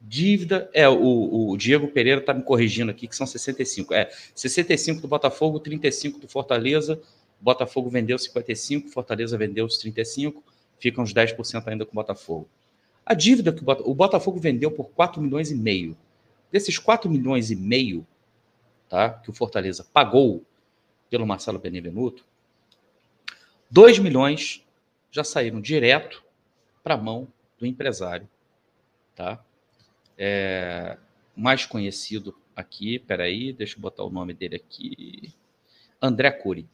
Dívida, é, o, o Diego Pereira está me corrigindo aqui, que são 65. É, 65 do Botafogo, 35 do Fortaleza. Botafogo vendeu 55, Fortaleza vendeu os 35, ficam uns 10% ainda com o Botafogo. A dívida que o Botafogo vendeu por 4 milhões e meio. Desses 4 milhões e meio tá, que o Fortaleza pagou pelo Marcelo Benevenuto, 2 milhões já saíram direto para a mão do empresário. Tá? É, mais conhecido aqui, peraí, deixa eu botar o nome dele aqui. André Cury.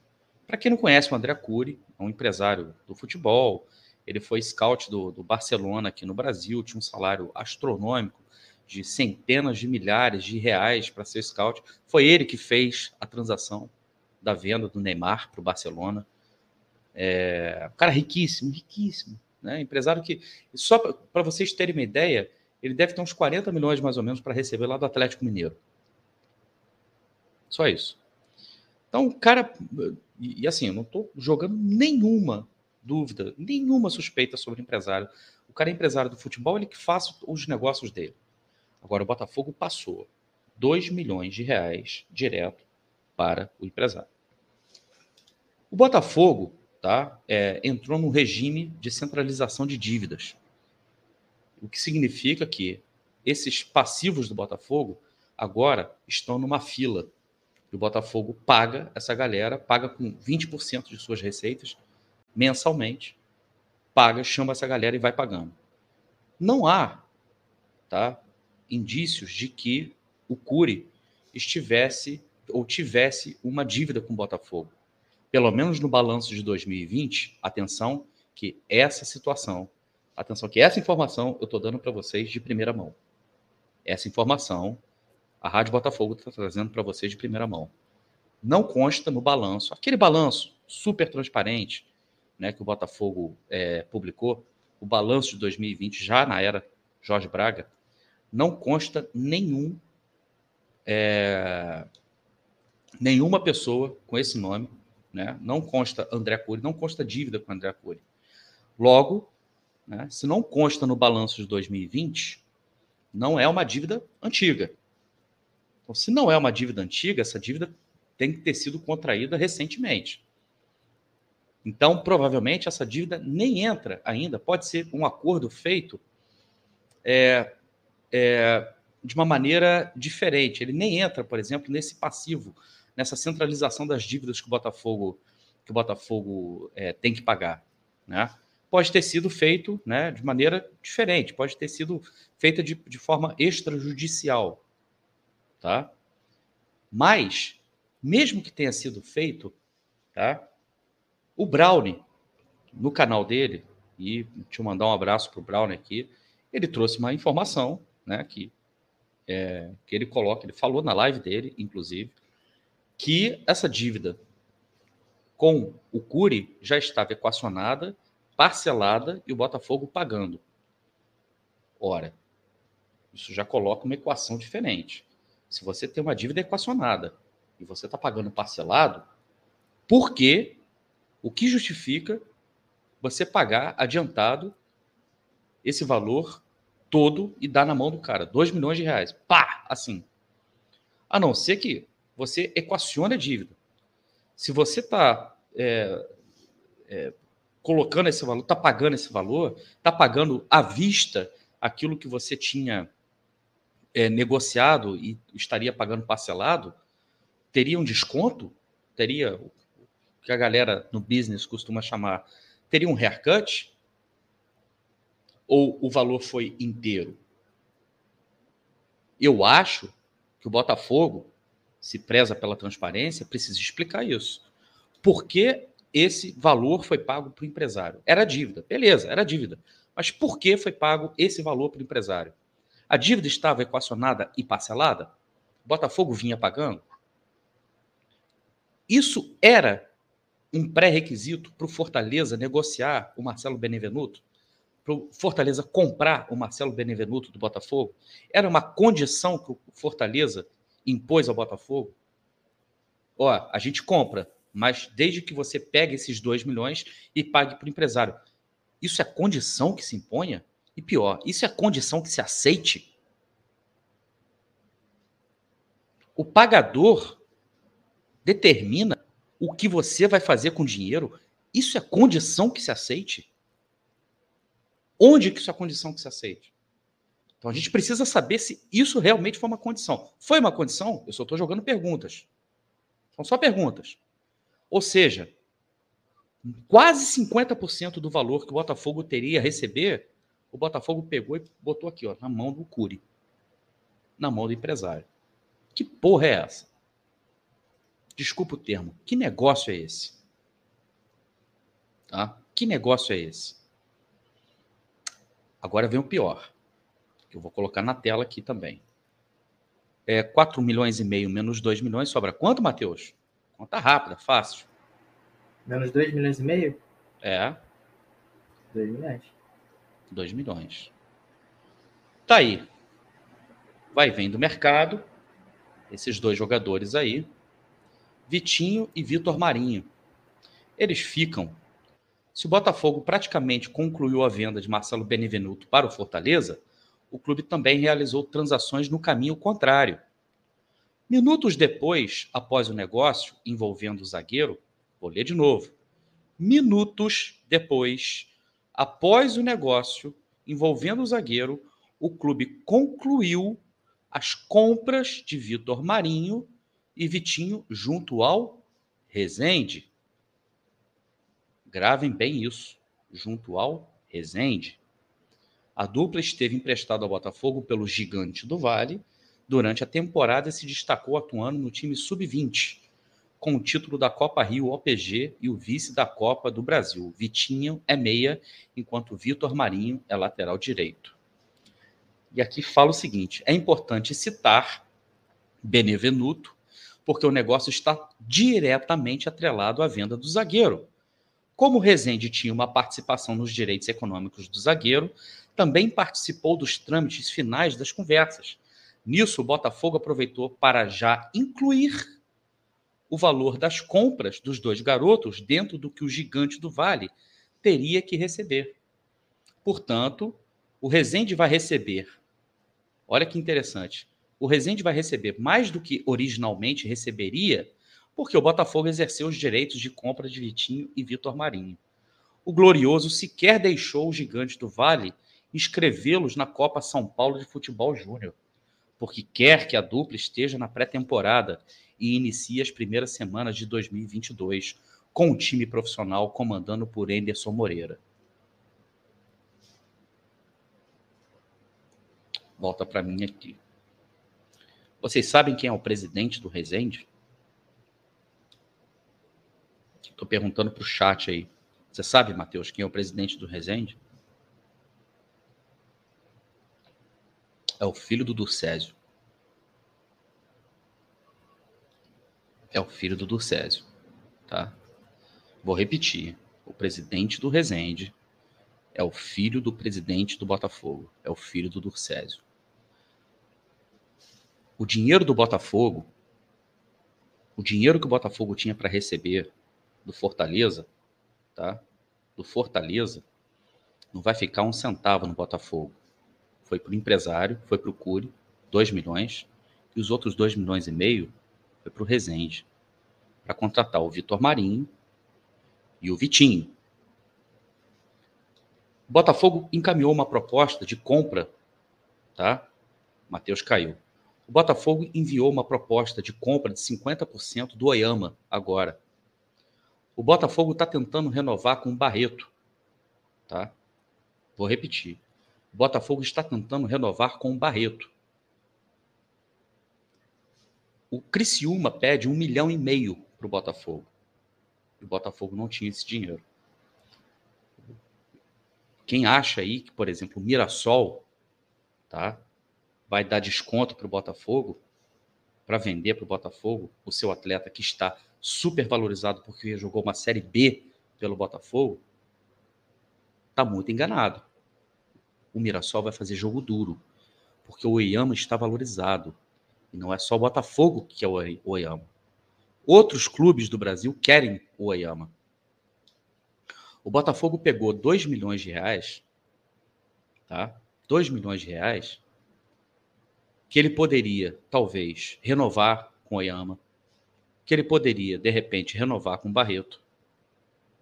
Para quem não conhece o André Cury, é um empresário do futebol, ele foi scout do, do Barcelona aqui no Brasil, tinha um salário astronômico de centenas de milhares de reais para ser scout. Foi ele que fez a transação da venda do Neymar para o Barcelona. É, um cara riquíssimo, riquíssimo. Né? Empresário que, só para vocês terem uma ideia, ele deve ter uns 40 milhões mais ou menos para receber lá do Atlético Mineiro. Só isso. Então, o cara. E, assim, eu não estou jogando nenhuma dúvida, nenhuma suspeita sobre o empresário. O cara é empresário do futebol, ele que faz os negócios dele. Agora, o Botafogo passou 2 milhões de reais direto para o empresário. O Botafogo tá, é, entrou num regime de centralização de dívidas, o que significa que esses passivos do Botafogo agora estão numa fila. E o Botafogo paga essa galera, paga com 20% de suas receitas mensalmente, paga, chama essa galera e vai pagando. Não há tá, indícios de que o Cury estivesse ou tivesse uma dívida com o Botafogo. Pelo menos no balanço de 2020, atenção que essa situação, atenção que essa informação eu estou dando para vocês de primeira mão. Essa informação a Rádio Botafogo está trazendo para vocês de primeira mão. Não consta no balanço, aquele balanço super transparente, né, que o Botafogo é, publicou, o balanço de 2020, já na era Jorge Braga, não consta nenhum é, nenhuma pessoa com esse nome, né? não consta André Cury, não consta dívida com André Cury. Logo, né, se não consta no balanço de 2020, não é uma dívida antiga. Então, se não é uma dívida antiga, essa dívida tem que ter sido contraída recentemente. Então, provavelmente, essa dívida nem entra ainda. Pode ser um acordo feito é, é, de uma maneira diferente. Ele nem entra, por exemplo, nesse passivo, nessa centralização das dívidas que o Botafogo, que o Botafogo é, tem que pagar. Né? Pode ter sido feito né, de maneira diferente, pode ter sido feita de, de forma extrajudicial. Tá? Mas, mesmo que tenha sido feito, tá? O Brownie, no canal dele, e deixa eu mandar um abraço para o Brownie aqui, ele trouxe uma informação, né, que, é, que ele coloca, ele falou na live dele, inclusive, que essa dívida com o Cury já estava equacionada, parcelada e o Botafogo pagando. Ora, isso já coloca uma equação diferente. Se você tem uma dívida equacionada e você está pagando parcelado, por que o que justifica você pagar adiantado esse valor todo e dar na mão do cara? 2 milhões de reais. Pá! Assim. A não ser que você equacione a dívida. Se você está é, é, colocando esse valor, está pagando esse valor, está pagando à vista aquilo que você tinha é, negociado e estaria pagando parcelado, teria um desconto? Teria que a galera no business costuma chamar, teria um haircut? Ou o valor foi inteiro? Eu acho que o Botafogo se preza pela transparência, precisa explicar isso. Por que esse valor foi pago para o empresário? Era dívida, beleza, era dívida. Mas por que foi pago esse valor para o empresário? A dívida estava equacionada e parcelada? Botafogo vinha pagando? Isso era um pré-requisito para o Fortaleza negociar o Marcelo Benevenuto? Para o Fortaleza comprar o Marcelo Benevenuto do Botafogo? Era uma condição que o Fortaleza impôs ao Botafogo? Ó, a gente compra, mas desde que você pegue esses 2 milhões e pague para o empresário. Isso é condição que se imponha? E pior, isso é condição que se aceite? O pagador determina o que você vai fazer com o dinheiro. Isso é condição que se aceite? Onde que isso é condição que se aceite? Então a gente precisa saber se isso realmente foi uma condição. Foi uma condição? Eu só estou jogando perguntas. São só perguntas. Ou seja, quase 50% do valor que o Botafogo teria a receber, o Botafogo pegou e botou aqui, ó, na mão do Cury. Na mão do empresário. Que porra é essa? Desculpa o termo. Que negócio é esse? Tá? Que negócio é esse? Agora vem o pior, que eu vou colocar na tela aqui também. É 4 milhões e meio menos 2 milhões, sobra quanto, Matheus? Conta rápida, fácil. Menos 2 milhões e meio? É. 2 milhões. 2 milhões. Tá aí. Vai vendo o mercado. Esses dois jogadores aí. Vitinho e Vitor Marinho. Eles ficam. Se o Botafogo praticamente concluiu a venda de Marcelo Benevenuto para o Fortaleza, o clube também realizou transações no caminho contrário. Minutos depois, após o negócio envolvendo o zagueiro, vou ler de novo. Minutos depois, após o negócio envolvendo o zagueiro, o clube concluiu as compras de Vitor Marinho e Vitinho junto ao Rezende. Gravem bem isso, junto ao Rezende. A dupla esteve emprestada ao Botafogo pelo Gigante do Vale durante a temporada e se destacou atuando no time sub-20, com o título da Copa Rio OPG e o vice da Copa do Brasil. Vitinho é meia, enquanto Vitor Marinho é lateral direito. E aqui fala o seguinte: é importante citar Benevenuto, porque o negócio está diretamente atrelado à venda do zagueiro. Como o Rezende tinha uma participação nos direitos econômicos do zagueiro, também participou dos trâmites finais das conversas. Nisso, o Botafogo aproveitou para já incluir o valor das compras dos dois garotos dentro do que o gigante do Vale teria que receber. Portanto, o Rezende vai receber, olha que interessante, o Rezende vai receber mais do que originalmente receberia, porque o Botafogo exerceu os direitos de compra de Vitinho e Vitor Marinho. O Glorioso sequer deixou o Gigante do Vale inscrevê-los na Copa São Paulo de Futebol Júnior, porque quer que a dupla esteja na pré-temporada e inicie as primeiras semanas de 2022 com o time profissional comandando por Enderson Moreira. Volta para mim aqui. Vocês sabem quem é o presidente do Resende? Estou perguntando para o chat aí. Você sabe, Matheus, quem é o presidente do Resende? É o filho do Durcésio. É o filho do Durcésio. Tá? Vou repetir. O presidente do Resende é o filho do presidente do Botafogo. É o filho do Durcésio o dinheiro do Botafogo, o dinheiro que o Botafogo tinha para receber do Fortaleza, tá? Do Fortaleza, não vai ficar um centavo no Botafogo. Foi para o empresário, foi para o Cury, 2 milhões, e os outros 2 milhões e meio foi para o Rezende, para contratar o Vitor Marinho e o Vitinho. O Botafogo encaminhou uma proposta de compra, tá? Matheus caiu o Botafogo enviou uma proposta de compra de 50% do Oyama agora. O Botafogo está tentando renovar com o Barreto. Tá? Vou repetir. Botafogo está tentando renovar com o Barreto. o Criciúma pede um milhão e meio para o Botafogo. E o Botafogo não tinha esse dinheiro. Quem acha aí que, por exemplo, o Mirassol tá, vai dar desconto para o Botafogo, para vender para o Botafogo o seu atleta que está super valorizado porque jogou uma Série B pelo Botafogo, está muito enganado. O Mirassol vai fazer jogo duro, porque o Oyama está valorizado. E não é só o Botafogo que é o Oyama. Outros clubes do Brasil querem o Oyama. O Botafogo pegou 2 milhões de reais, tá? 2 milhões de reais que ele poderia, talvez, renovar com o Oyama, que ele poderia, de repente, renovar com o Barreto,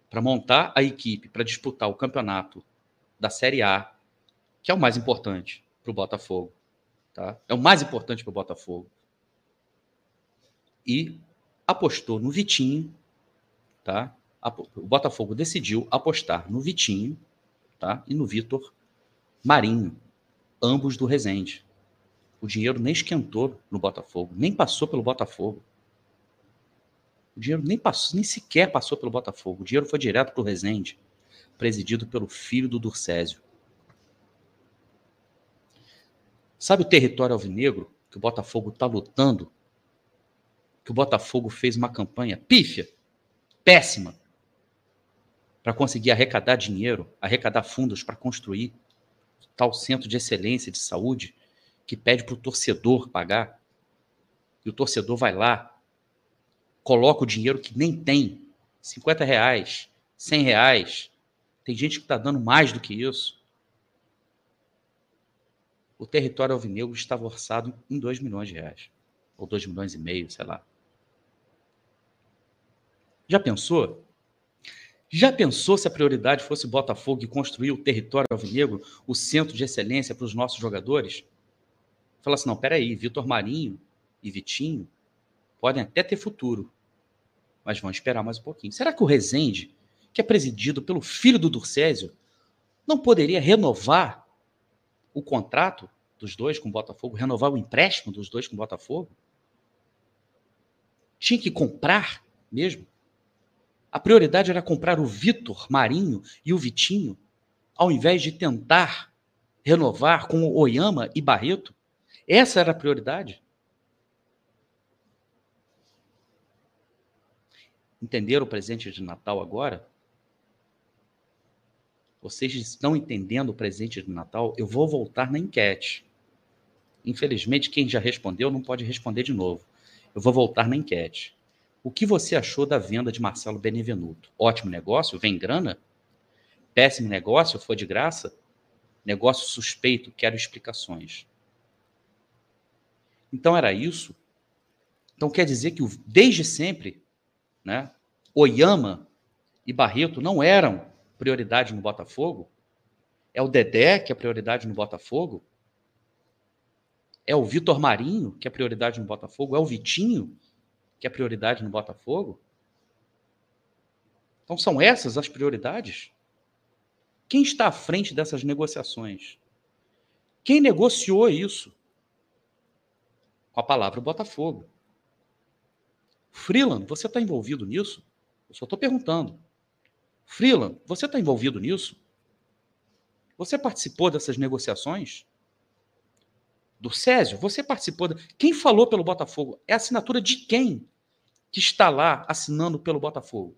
para montar a equipe para disputar o campeonato da Série A, que é o mais importante para o Botafogo. Tá? É o mais importante para o Botafogo. E apostou no Vitinho. Tá? O Botafogo decidiu apostar no Vitinho tá? e no Vitor Marinho, ambos do Resende. O dinheiro nem esquentou no Botafogo, nem passou pelo Botafogo. O dinheiro nem passou, nem sequer passou pelo Botafogo. O dinheiro foi direto para o Resende, presidido pelo filho do Durcésio. Sabe o território alvinegro que o Botafogo está lutando? Que o Botafogo fez uma campanha pífia, péssima, para conseguir arrecadar dinheiro, arrecadar fundos para construir tal centro de excelência de saúde que pede para o torcedor pagar, e o torcedor vai lá, coloca o dinheiro que nem tem, 50 reais, 100 reais, tem gente que está dando mais do que isso. O território alvinegro estava orçado em 2 milhões de reais, ou 2 milhões e meio, sei lá. Já pensou? Já pensou se a prioridade fosse Botafogo e construir o território alvinegro, o centro de excelência para os nossos jogadores? Fala assim, não, peraí, Vitor Marinho e Vitinho podem até ter futuro, mas vão esperar mais um pouquinho. Será que o Rezende, que é presidido pelo filho do Durcésio, não poderia renovar o contrato dos dois com o Botafogo, renovar o empréstimo dos dois com o Botafogo? Tinha que comprar mesmo? A prioridade era comprar o Vitor Marinho e o Vitinho, ao invés de tentar renovar com o Oyama e Barreto? Essa era a prioridade. Entenderam o presente de Natal agora? Vocês estão entendendo o presente de Natal? Eu vou voltar na enquete. Infelizmente, quem já respondeu não pode responder de novo. Eu vou voltar na enquete. O que você achou da venda de Marcelo Benevenuto? Ótimo negócio? Vem grana? Péssimo negócio? Foi de graça? Negócio suspeito? Quero explicações. Então era isso. Então quer dizer que desde sempre, né, Oyama e Barreto não eram prioridade no Botafogo? É o Dedé que é prioridade no Botafogo? É o Vitor Marinho que é prioridade no Botafogo? É o Vitinho que é prioridade no Botafogo? Então são essas as prioridades? Quem está à frente dessas negociações? Quem negociou isso? com a palavra Botafogo. Freeland, você está envolvido nisso? Eu só estou perguntando. Freeland, você está envolvido nisso? Você participou dessas negociações? Do Césio, você participou. De... Quem falou pelo Botafogo? É a assinatura de quem que está lá assinando pelo Botafogo?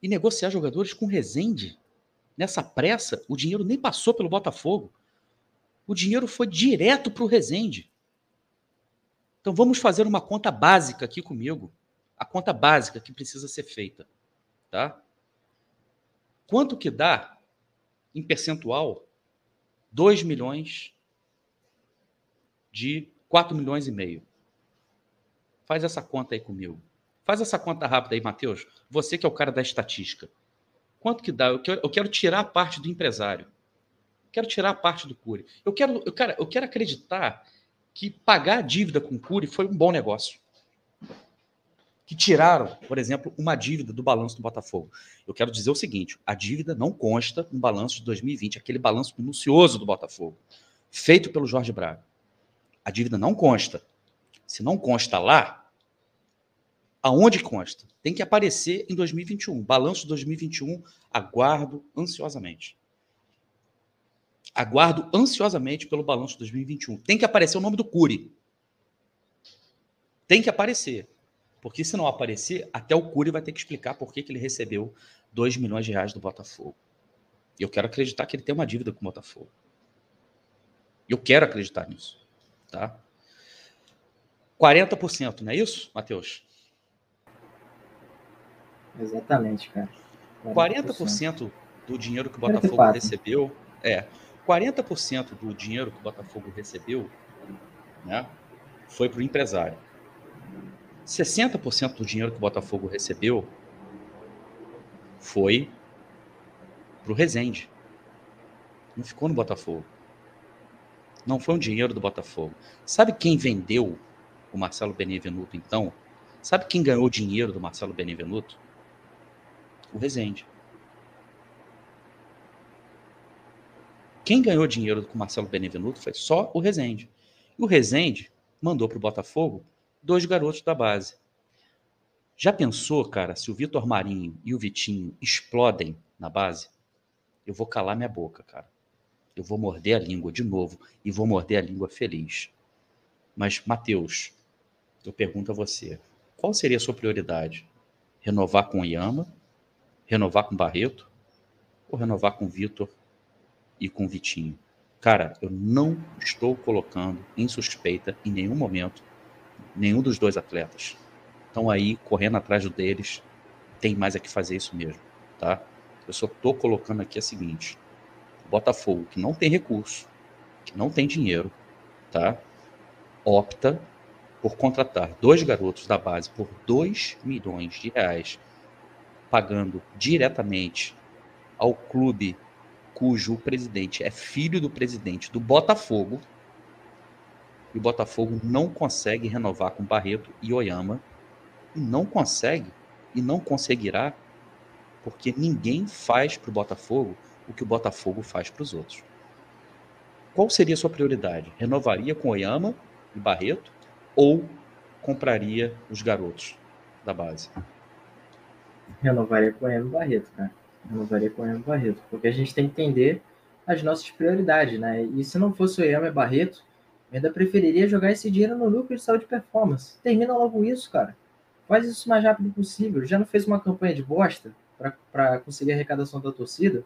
E negociar jogadores com Rezende? Nessa pressa, o dinheiro nem passou pelo Botafogo o dinheiro foi direto para o Resende. Então vamos fazer uma conta básica aqui comigo. A conta básica que precisa ser feita. Tá? Quanto que dá, em percentual, 2 milhões de 4 milhões e meio? Faz essa conta aí comigo. Faz essa conta rápida aí, Matheus. Você que é o cara da estatística. Quanto que dá? Eu quero, eu quero tirar a parte do empresário. Quero tirar a parte do Cury. Eu quero, eu, cara, eu quero acreditar que pagar a dívida com o Cury foi um bom negócio. Que tiraram, por exemplo, uma dívida do balanço do Botafogo. Eu quero dizer o seguinte: a dívida não consta no balanço de 2020, aquele balanço minucioso do Botafogo, feito pelo Jorge Braga. A dívida não consta. Se não consta lá, aonde consta? Tem que aparecer em 2021. Balanço 2021, aguardo ansiosamente. Aguardo ansiosamente pelo balanço 2021. Tem que aparecer o nome do Cury. Tem que aparecer. Porque se não aparecer, até o Cury vai ter que explicar por que, que ele recebeu 2 milhões de reais do Botafogo. E eu quero acreditar que ele tem uma dívida com o Botafogo. Eu quero acreditar nisso. Tá? 40%, não é isso, Matheus? Exatamente, cara. 40%, 40% do dinheiro que o Botafogo 44. recebeu. É. 40% do dinheiro que o Botafogo recebeu né, foi para o empresário. 60% do dinheiro que o Botafogo recebeu foi para o Resende. Não ficou no Botafogo. Não foi um dinheiro do Botafogo. Sabe quem vendeu o Marcelo Benevenuto, então? Sabe quem ganhou dinheiro do Marcelo Benevenuto? O Resende. Quem ganhou dinheiro com o Marcelo Benevenuto foi só o Resende. E o Resende mandou para o Botafogo dois garotos da base. Já pensou, cara, se o Vitor Marinho e o Vitinho explodem na base? Eu vou calar minha boca, cara. Eu vou morder a língua de novo e vou morder a língua feliz. Mas, Matheus, eu pergunto a você: qual seria a sua prioridade? Renovar com o Yama? Renovar com o Barreto? Ou renovar com o Vitor e com o Vitinho? Cara, eu não estou colocando em suspeita em nenhum momento nenhum dos dois atletas estão aí correndo atrás deles. Tem mais é que fazer isso mesmo, tá? Eu só tô colocando aqui a seguinte: o Botafogo, que não tem recurso, que não tem dinheiro, tá? Opta por contratar dois garotos da base por 2 milhões de reais, pagando diretamente ao clube cujo presidente é filho do presidente do Botafogo, o Botafogo não consegue renovar com Barreto e Oyama. E não consegue, e não conseguirá, porque ninguém faz para o Botafogo o que o Botafogo faz para os outros. Qual seria a sua prioridade? Renovaria com Oyama e Barreto ou compraria os garotos da base? Renovaria com Oyama e Barreto, cara. Renovaria com Oyama e Barreto, porque a gente tem que entender as nossas prioridades, né? E se não fosse Oyama e Barreto, ainda preferiria jogar esse dinheiro no núcleo de saúde e performance. Termina logo isso, cara. Faz isso o mais rápido possível. Já não fez uma campanha de bosta para conseguir a arrecadação da torcida?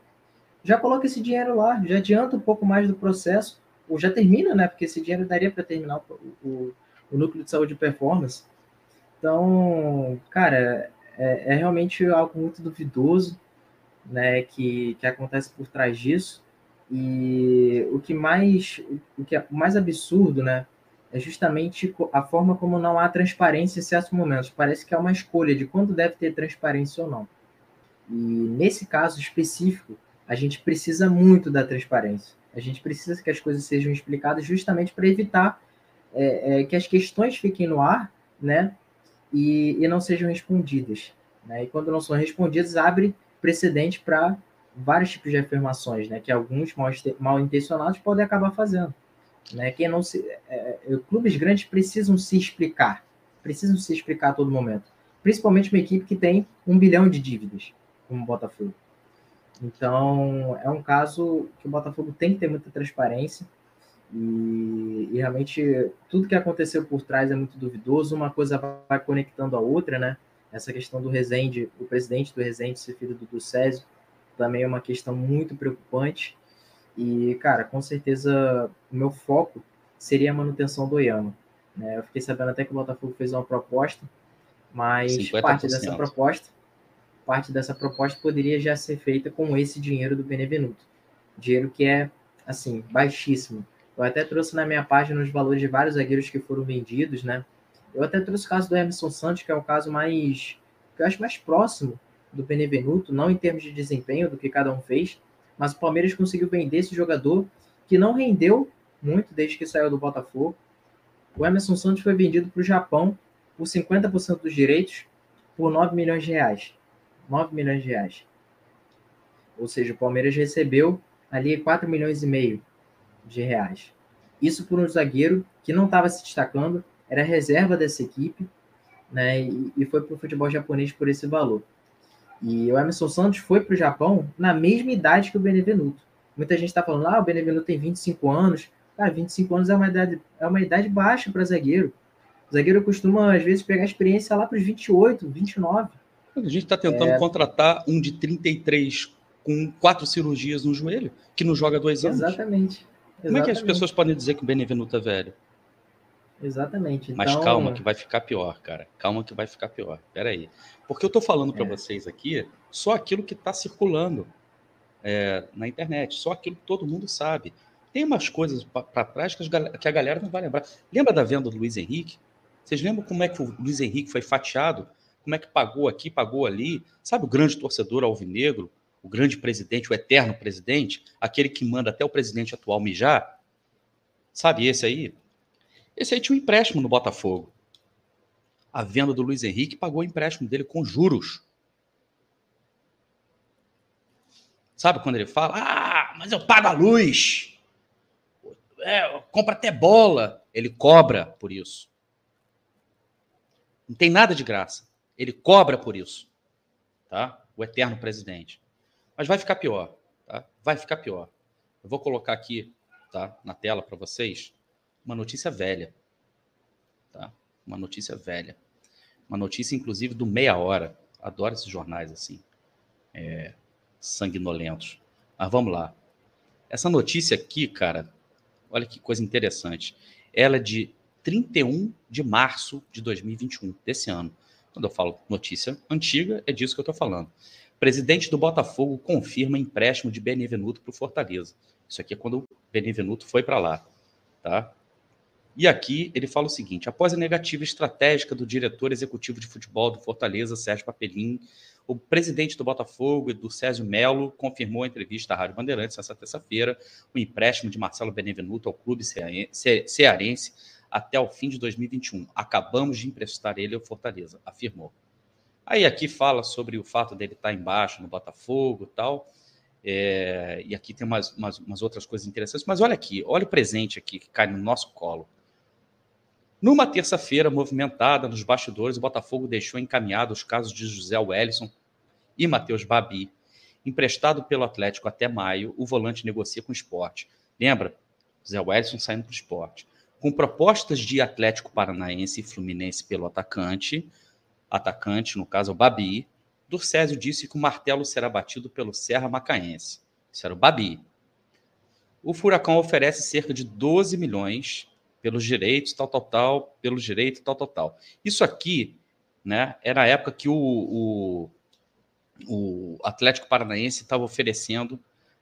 Já coloca esse dinheiro lá, já adianta um pouco mais do processo, ou já termina, né? Porque esse dinheiro daria para terminar o, o, o, núcleo de saúde e performance. Então, cara, é, é realmente algo muito duvidoso, né? Que, que acontece por trás disso. E o que mais, o que é mais absurdo, né, é justamente a forma como não há transparência em certos momentos. Parece que é uma escolha de quando deve ter transparência ou não. E nesse caso específico, a gente precisa muito da transparência. A gente precisa que as coisas sejam explicadas justamente para evitar é, é, que as questões fiquem no ar, né, e, e não sejam respondidas. Né? E quando não são respondidas, abre precedente para vários tipos de afirmações, né, que alguns mal, intencionados podem acabar fazendo. Né? Quem não se, é, é, clubes grandes precisam se explicar, precisam se explicar a todo momento, principalmente uma equipe que tem um bilhão de dívidas, como o Botafogo. Então, é um caso que o Botafogo tem que ter muita transparência e, e realmente tudo que aconteceu por trás é muito duvidoso. Uma coisa vai conectando a outra, né? Essa questão do Rezende, o presidente do Rezende ser filho do, do Césio, também é uma questão muito preocupante. E, cara, com certeza o meu foco seria a manutenção do Oyama. Né? Eu fiquei sabendo até que o Botafogo fez uma proposta, mas 50%. parte dessa proposta, parte dessa proposta poderia já ser feita com esse dinheiro do Benevenuto. Dinheiro que é, assim, baixíssimo. Eu até trouxe na minha página os valores de vários zagueiros que foram vendidos, né? Eu até trouxe o caso do Emerson Santos, que é o caso mais, que eu acho mais próximo do Benevenuto, não em termos de desempenho do que cada um fez, mas o Palmeiras conseguiu vender esse jogador que não rendeu muito desde que saiu do Botafogo. O Emerson Santos foi vendido para o Japão por 50% dos direitos por 9 milhões de reais. 9 milhões de reais. Ou seja, o Palmeiras recebeu ali 4 milhões e meio de reais. Isso por um zagueiro que não estava se destacando, era reserva dessa equipe, né? E, e foi para o futebol japonês por esse valor. E o Emerson Santos foi para o Japão na mesma idade que o Benevenuto. Muita gente está falando, ah, o Benevenuto tem 25 anos. Cara, 25 anos é uma idade, é uma idade baixa para zagueiro. O zagueiro costuma, às vezes, pegar experiência lá para os 28, 29. A gente está tentando é... contratar um de 33 com quatro cirurgias no joelho, que não joga dois anos. Exatamente. Exatamente. Como é que as pessoas podem dizer que o Benevenuto é velho? Exatamente. Então... Mas calma que vai ficar pior, cara. Calma que vai ficar pior. Pera aí. Porque eu estou falando para é. vocês aqui só aquilo que está circulando é, na internet, só aquilo que todo mundo sabe. Tem umas coisas para trás que, a galera não vai lembrar. Lembra da venda do Luiz Henrique? Vocês lembram como é que o Luiz Henrique foi fatiado? Como é que pagou aqui, pagou ali? Sabe o grande torcedor alvinegro, o grande presidente, o eterno presidente, aquele que manda até o presidente atual mijar? Sabe esse aí? Esse aí tinha um empréstimo no Botafogo. A venda do Luiz Henrique pagou o empréstimo dele com juros. Sabe quando ele fala, ah, mas eu pago a luz, é, compra até bola. Ele cobra por isso. Não tem nada de graça. Ele cobra por isso. Tá? O eterno presidente. Mas vai ficar pior. Tá? Vai ficar pior. Eu vou colocar aqui tá, na tela para vocês uma notícia velha. Tá? Uma notícia velha. Uma notícia, inclusive, do Meia Hora. Adoro esses jornais assim. É, sanguinolentos. Mas vamos lá. Essa notícia aqui, cara, olha que coisa interessante. Ela é de 31 de março de 2021, desse ano. Quando eu falo notícia antiga, é disso que eu estou falando. Presidente do Botafogo confirma empréstimo de Benevenuto para o Fortaleza. Isso aqui é quando o Benevenuto foi para lá. Tá? E aqui ele fala o seguinte: após a negativa estratégica do diretor executivo de futebol do Fortaleza, Sérgio Papelin, o presidente do Botafogo, do Césio Melo, confirmou em entrevista à Rádio Bandeirantes essa terça-feira o empréstimo de Marcelo Benevenuto ao clube cearense até o fim de 2021. Acabamos de emprestar ele ao Fortaleza, afirmou. Aí aqui fala sobre o fato dele estar embaixo no Botafogo e tal. É, e aqui tem umas, umas, umas outras coisas interessantes. Mas olha aqui, olha o presente aqui que cai no nosso colo. Numa terça-feira movimentada nos bastidores, o Botafogo deixou encaminhado os casos de José Wellison e Matheus Babi. Emprestado pelo Atlético até maio, o volante negocia com o esporte. Lembra? José Wellison saindo para o esporte. Com propostas de Atlético Paranaense e Fluminense pelo atacante, atacante, no caso o Babi, Durcésio disse que o martelo será batido pelo Serra Macaense. Isso era o Babi. O Furacão oferece cerca de 12 milhões pelos direitos, tal, tal, tal, pelos direitos, tal, tal, tal. Isso aqui, né, era a época que o, o, o Atlético Paranaense estava oferecendo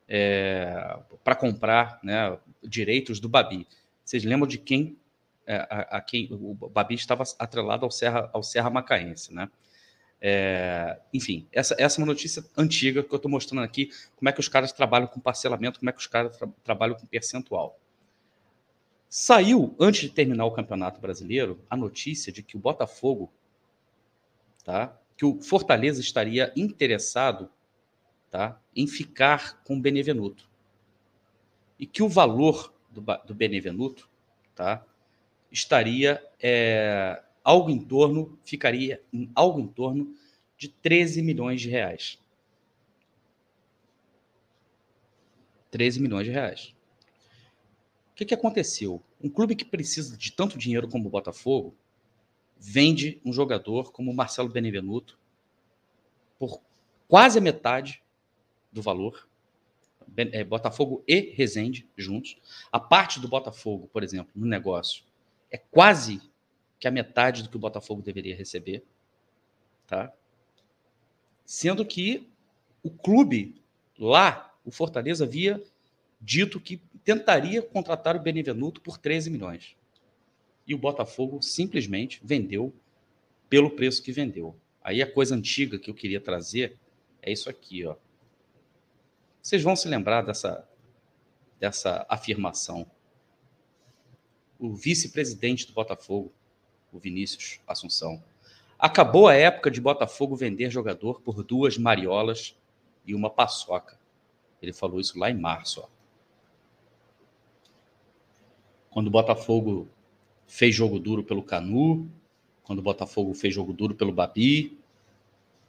é, para comprar né, direitos do Babi. Vocês lembram de quem, é, a, a, quem o Babi estava atrelado ao Serra, ao Serra Macaense, né? É, enfim, essa, essa é uma notícia antiga que eu estou mostrando aqui, como é que os caras trabalham com parcelamento, como é que os caras tra trabalham com percentual. Saiu, antes de terminar o Campeonato Brasileiro, a notícia de que o Botafogo, tá? que o Fortaleza estaria interessado tá? em ficar com o Benevenuto. E que o valor do, do Benevenuto tá? estaria é, algo em torno, ficaria em algo em torno de 13 milhões de reais. 13 milhões de reais que, que aconteceu? Um clube que precisa de tanto dinheiro como o Botafogo vende um jogador como o Marcelo Benevenuto por quase a metade do valor. É, Botafogo e Resende juntos. A parte do Botafogo, por exemplo, no negócio, é quase que a metade do que o Botafogo deveria receber. Tá? Sendo que o clube lá, o Fortaleza, havia dito que tentaria contratar o Benevenuto por 13 milhões. E o Botafogo simplesmente vendeu pelo preço que vendeu. Aí a coisa antiga que eu queria trazer é isso aqui, ó. Vocês vão se lembrar dessa, dessa afirmação. O vice-presidente do Botafogo, o Vinícius Assunção, acabou a época de Botafogo vender jogador por duas mariolas e uma paçoca. Ele falou isso lá em março. Ó quando o Botafogo fez jogo duro pelo Canu, quando o Botafogo fez jogo duro pelo Babi.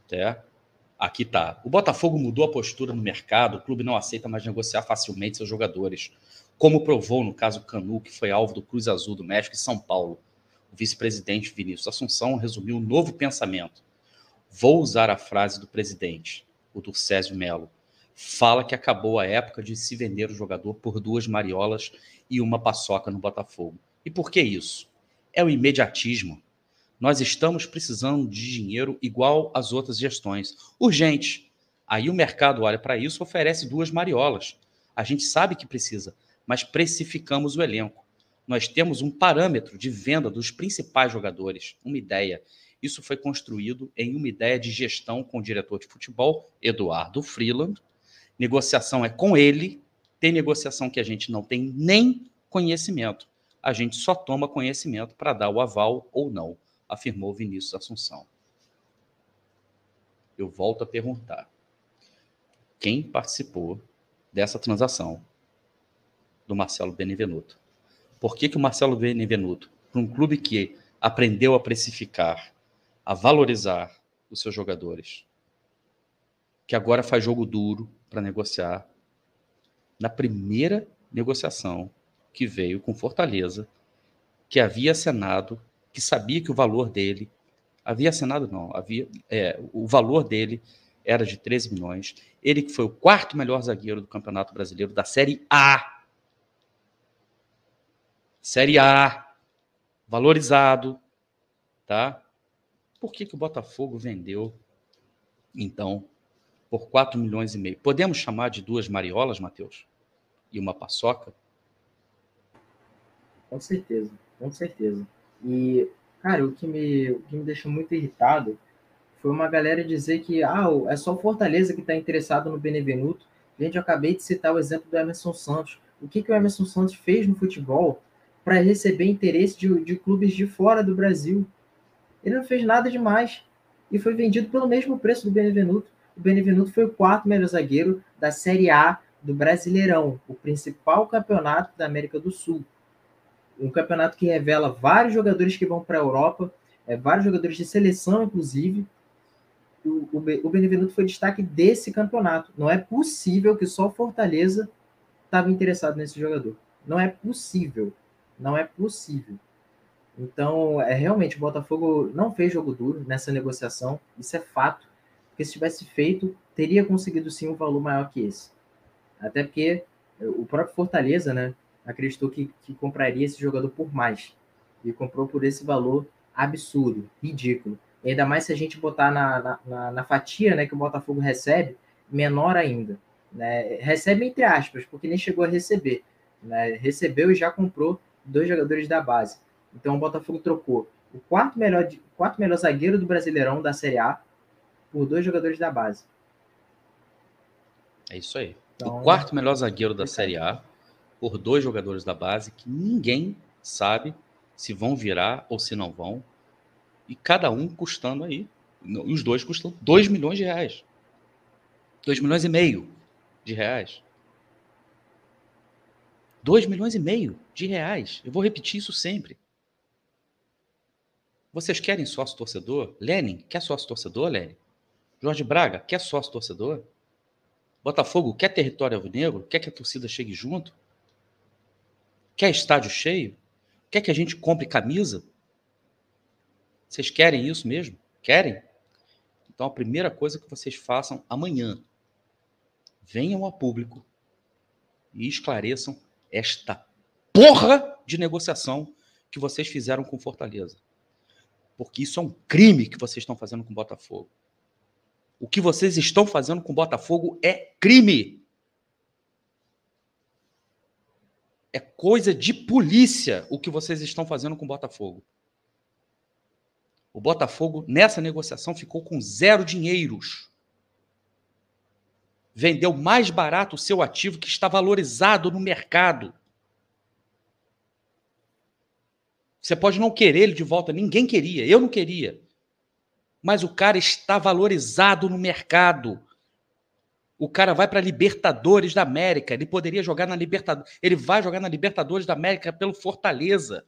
Tá? Aqui tá. O Botafogo mudou a postura no mercado, o clube não aceita mais negociar facilmente seus jogadores, como provou no caso Canu, que foi alvo do Cruz Azul do México e São Paulo. O vice-presidente Vinícius Assunção resumiu um novo pensamento. Vou usar a frase do presidente, o do Césio Melo. Fala que acabou a época de se vender o jogador por duas mariolas e uma paçoca no Botafogo. E por que isso? É o imediatismo. Nós estamos precisando de dinheiro igual às outras gestões. Urgente. Aí o mercado olha para isso oferece duas mariolas. A gente sabe que precisa, mas precificamos o elenco. Nós temos um parâmetro de venda dos principais jogadores, uma ideia. Isso foi construído em uma ideia de gestão com o diretor de futebol, Eduardo Freeland. Negociação é com ele, tem negociação que a gente não tem nem conhecimento a gente só toma conhecimento para dar o aval ou não, afirmou Vinícius Assunção. Eu volto a perguntar: quem participou dessa transação do Marcelo Benevenuto? Por que, que o Marcelo Benevenuto, para um clube que aprendeu a precificar, a valorizar os seus jogadores, que agora faz jogo duro para negociar, na primeira negociação que veio com Fortaleza, que havia assinado, que sabia que o valor dele havia assinado não, havia é, o valor dele era de 13 milhões. Ele que foi o quarto melhor zagueiro do Campeonato Brasileiro da Série A. Série A, valorizado, tá? Por que, que o Botafogo vendeu, então, por 4 milhões e meio? Podemos chamar de duas mariolas, Matheus? E uma paçoca? Com certeza, com certeza. E, cara, o que me, o que me deixou muito irritado foi uma galera dizer que ah, é só o Fortaleza que está interessado no Benevenuto. Gente, eu acabei de citar o exemplo do Emerson Santos. O que, que o Emerson Santos fez no futebol para receber interesse de, de clubes de fora do Brasil? Ele não fez nada demais e foi vendido pelo mesmo preço do Benevenuto. O Benevenuto foi o quarto melhor zagueiro da Série A do Brasileirão, o principal campeonato da América do Sul um campeonato que revela vários jogadores que vão para a Europa, é, vários jogadores de seleção, inclusive. O, o, o Benevenuto foi destaque desse campeonato. Não é possível que só Fortaleza estava interessado nesse jogador. Não é possível. Não é possível. Então, é realmente o Botafogo não fez jogo duro nessa negociação. Isso é fato. Porque se tivesse feito, teria conseguido sim um valor maior que esse. Até porque o próprio Fortaleza, né, acreditou que, que compraria esse jogador por mais. E comprou por esse valor absurdo, ridículo. E ainda mais se a gente botar na, na, na, fatia né, que o Botafogo recebe, menor ainda. Né? Recebe entre aspas, porque nem chegou a receber. Né? Recebeu e já comprou dois jogadores da base. Então o Botafogo trocou o quarto melhor, quarto melhor zagueiro do Brasileirão da Série A por dois jogadores da base. É isso aí. Então, o quarto melhor zagueiro da Série A por dois jogadores da base que ninguém sabe se vão virar ou se não vão. E cada um custando aí. Os dois custam 2 milhões de reais. 2 milhões e meio de reais. 2 milhões e meio de reais. Eu vou repetir isso sempre. Vocês querem sócio torcedor? Lenin, quer sócio torcedor, Lenin? Jorge Braga, quer sócio torcedor? Botafogo, quer território alvinegro? Quer que a torcida chegue junto? Quer estádio cheio? Quer que a gente compre camisa? Vocês querem isso mesmo? Querem? Então a primeira coisa que vocês façam amanhã, venham a público e esclareçam esta porra de negociação que vocês fizeram com Fortaleza. Porque isso é um crime que vocês estão fazendo com Botafogo. O que vocês estão fazendo com Botafogo é crime. É coisa de polícia o que vocês estão fazendo com o Botafogo. O Botafogo, nessa negociação, ficou com zero dinheiros. Vendeu mais barato o seu ativo que está valorizado no mercado. Você pode não querer ele de volta, ninguém queria, eu não queria. Mas o cara está valorizado no mercado. O cara vai para Libertadores da América. Ele poderia jogar na Libertadores. Ele vai jogar na Libertadores da América pelo Fortaleza.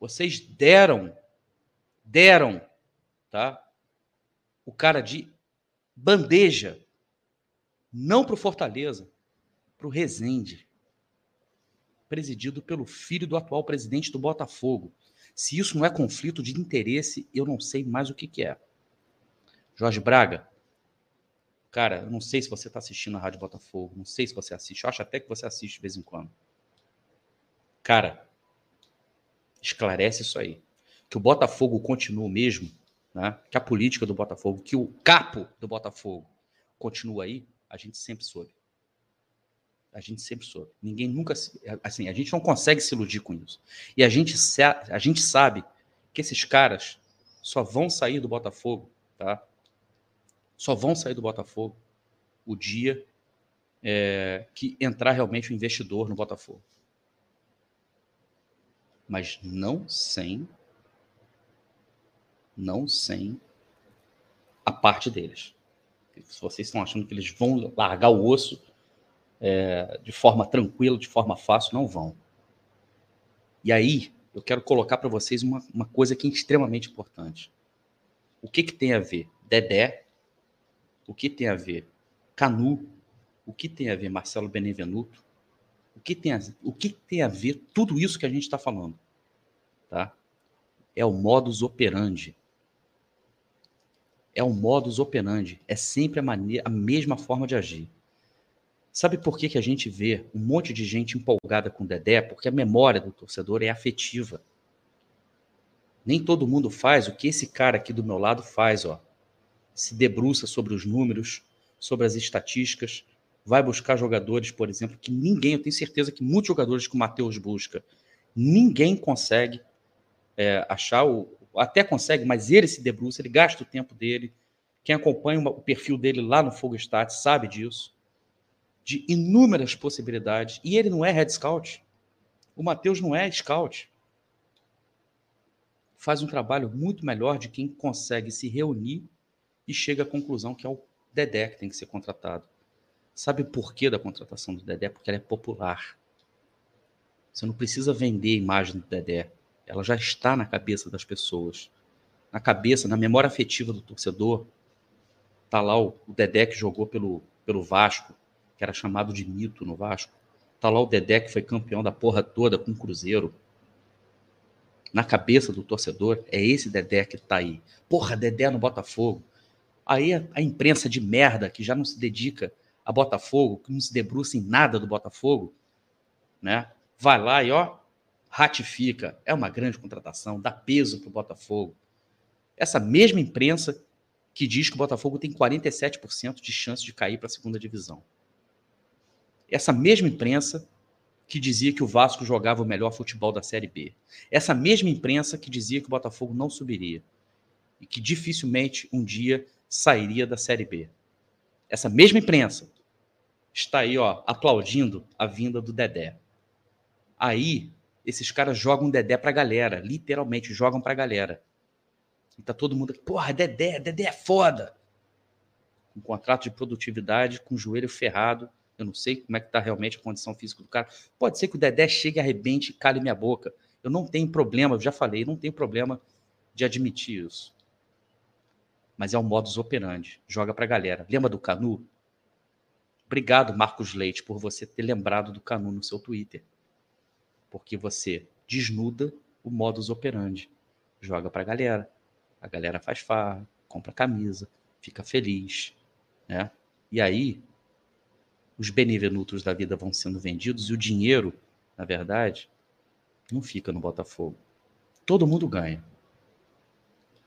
Vocês deram, deram, tá? O cara de bandeja, não para o Fortaleza, para o Rezende, presidido pelo filho do atual presidente do Botafogo. Se isso não é conflito de interesse, eu não sei mais o que, que é. Jorge Braga, cara, eu não sei se você está assistindo a Rádio Botafogo, não sei se você assiste, eu acho até que você assiste de vez em quando. Cara, esclarece isso aí. Que o Botafogo continua mesmo, né? que a política do Botafogo, que o capo do Botafogo continua aí, a gente sempre soube. A gente sempre soube. Ninguém nunca. Assim, a gente não consegue se iludir com isso. E a gente, a gente sabe que esses caras só vão sair do Botafogo, tá? Só vão sair do Botafogo o dia é, que entrar realmente o investidor no Botafogo. Mas não sem. Não sem a parte deles. Se vocês estão achando que eles vão largar o osso é, de forma tranquila, de forma fácil, não vão. E aí, eu quero colocar para vocês uma, uma coisa que é extremamente importante. O que, que tem a ver Dedé? O que tem a ver Canu? O que tem a ver Marcelo Benevenuto? O que tem a, o que tem a ver tudo isso que a gente está falando? Tá? É o modus operandi. É o modus operandi. É sempre a, maneira, a mesma forma de agir. Sabe por que, que a gente vê um monte de gente empolgada com o Dedé? Porque a memória do torcedor é afetiva. Nem todo mundo faz o que esse cara aqui do meu lado faz, ó. Se debruça sobre os números, sobre as estatísticas, vai buscar jogadores, por exemplo, que ninguém, eu tenho certeza que muitos jogadores que o Matheus busca, ninguém consegue é, achar, o, até consegue, mas ele se debruça, ele gasta o tempo dele. Quem acompanha o perfil dele lá no Fogo Stats sabe disso de inúmeras possibilidades. E ele não é head scout. O Matheus não é scout. Faz um trabalho muito melhor de quem consegue se reunir e chega à conclusão que é o Dedé que tem que ser contratado. Sabe o porquê da contratação do Dedé? Porque ela é popular. Você não precisa vender a imagem do Dedé. Ela já está na cabeça das pessoas. Na cabeça, na memória afetiva do torcedor. Tá lá o, Dedé que jogou pelo, pelo Vasco, que era chamado de mito no Vasco. Tá lá o Dedé, que foi campeão da porra toda com o Cruzeiro. Na cabeça do torcedor, é esse Dedé que tá aí. Porra, Dedé no Botafogo. Aí a, imprensa de merda, que já não se dedica a Botafogo, que não se debruça em nada do Botafogo, né? Vai lá e ó, ratifica. É uma grande contratação, dá peso pro Botafogo. Essa mesma imprensa que diz que o Botafogo tem 47% de chance de cair para a segunda divisão essa mesma imprensa que dizia que o Vasco jogava o melhor futebol da Série B. Essa mesma imprensa que dizia que o Botafogo não subiria e que dificilmente um dia sairia da Série B. Essa mesma imprensa está aí, ó, aplaudindo a vinda do Dedé. Aí, esses caras jogam Dedé pra galera, literalmente jogam pra galera. E tá todo mundo aqui, porra, Dedé, Dedé é foda. Com contrato de produtividade, com o joelho ferrado, eu não sei como é que está realmente a condição física do cara. Pode ser que o Dedé chegue, arrebente cale minha boca. Eu não tenho problema, eu já falei, não tenho problema de admitir isso. Mas é um modus operandi. Joga para a galera. Lembra do Canu? Obrigado, Marcos Leite, por você ter lembrado do Canu no seu Twitter. Porque você desnuda o modus operandi. Joga para a galera. A galera faz farra, compra camisa, fica feliz. Né? E aí, os benevenutos da vida vão sendo vendidos e o dinheiro, na verdade, não fica no Botafogo. Todo mundo ganha.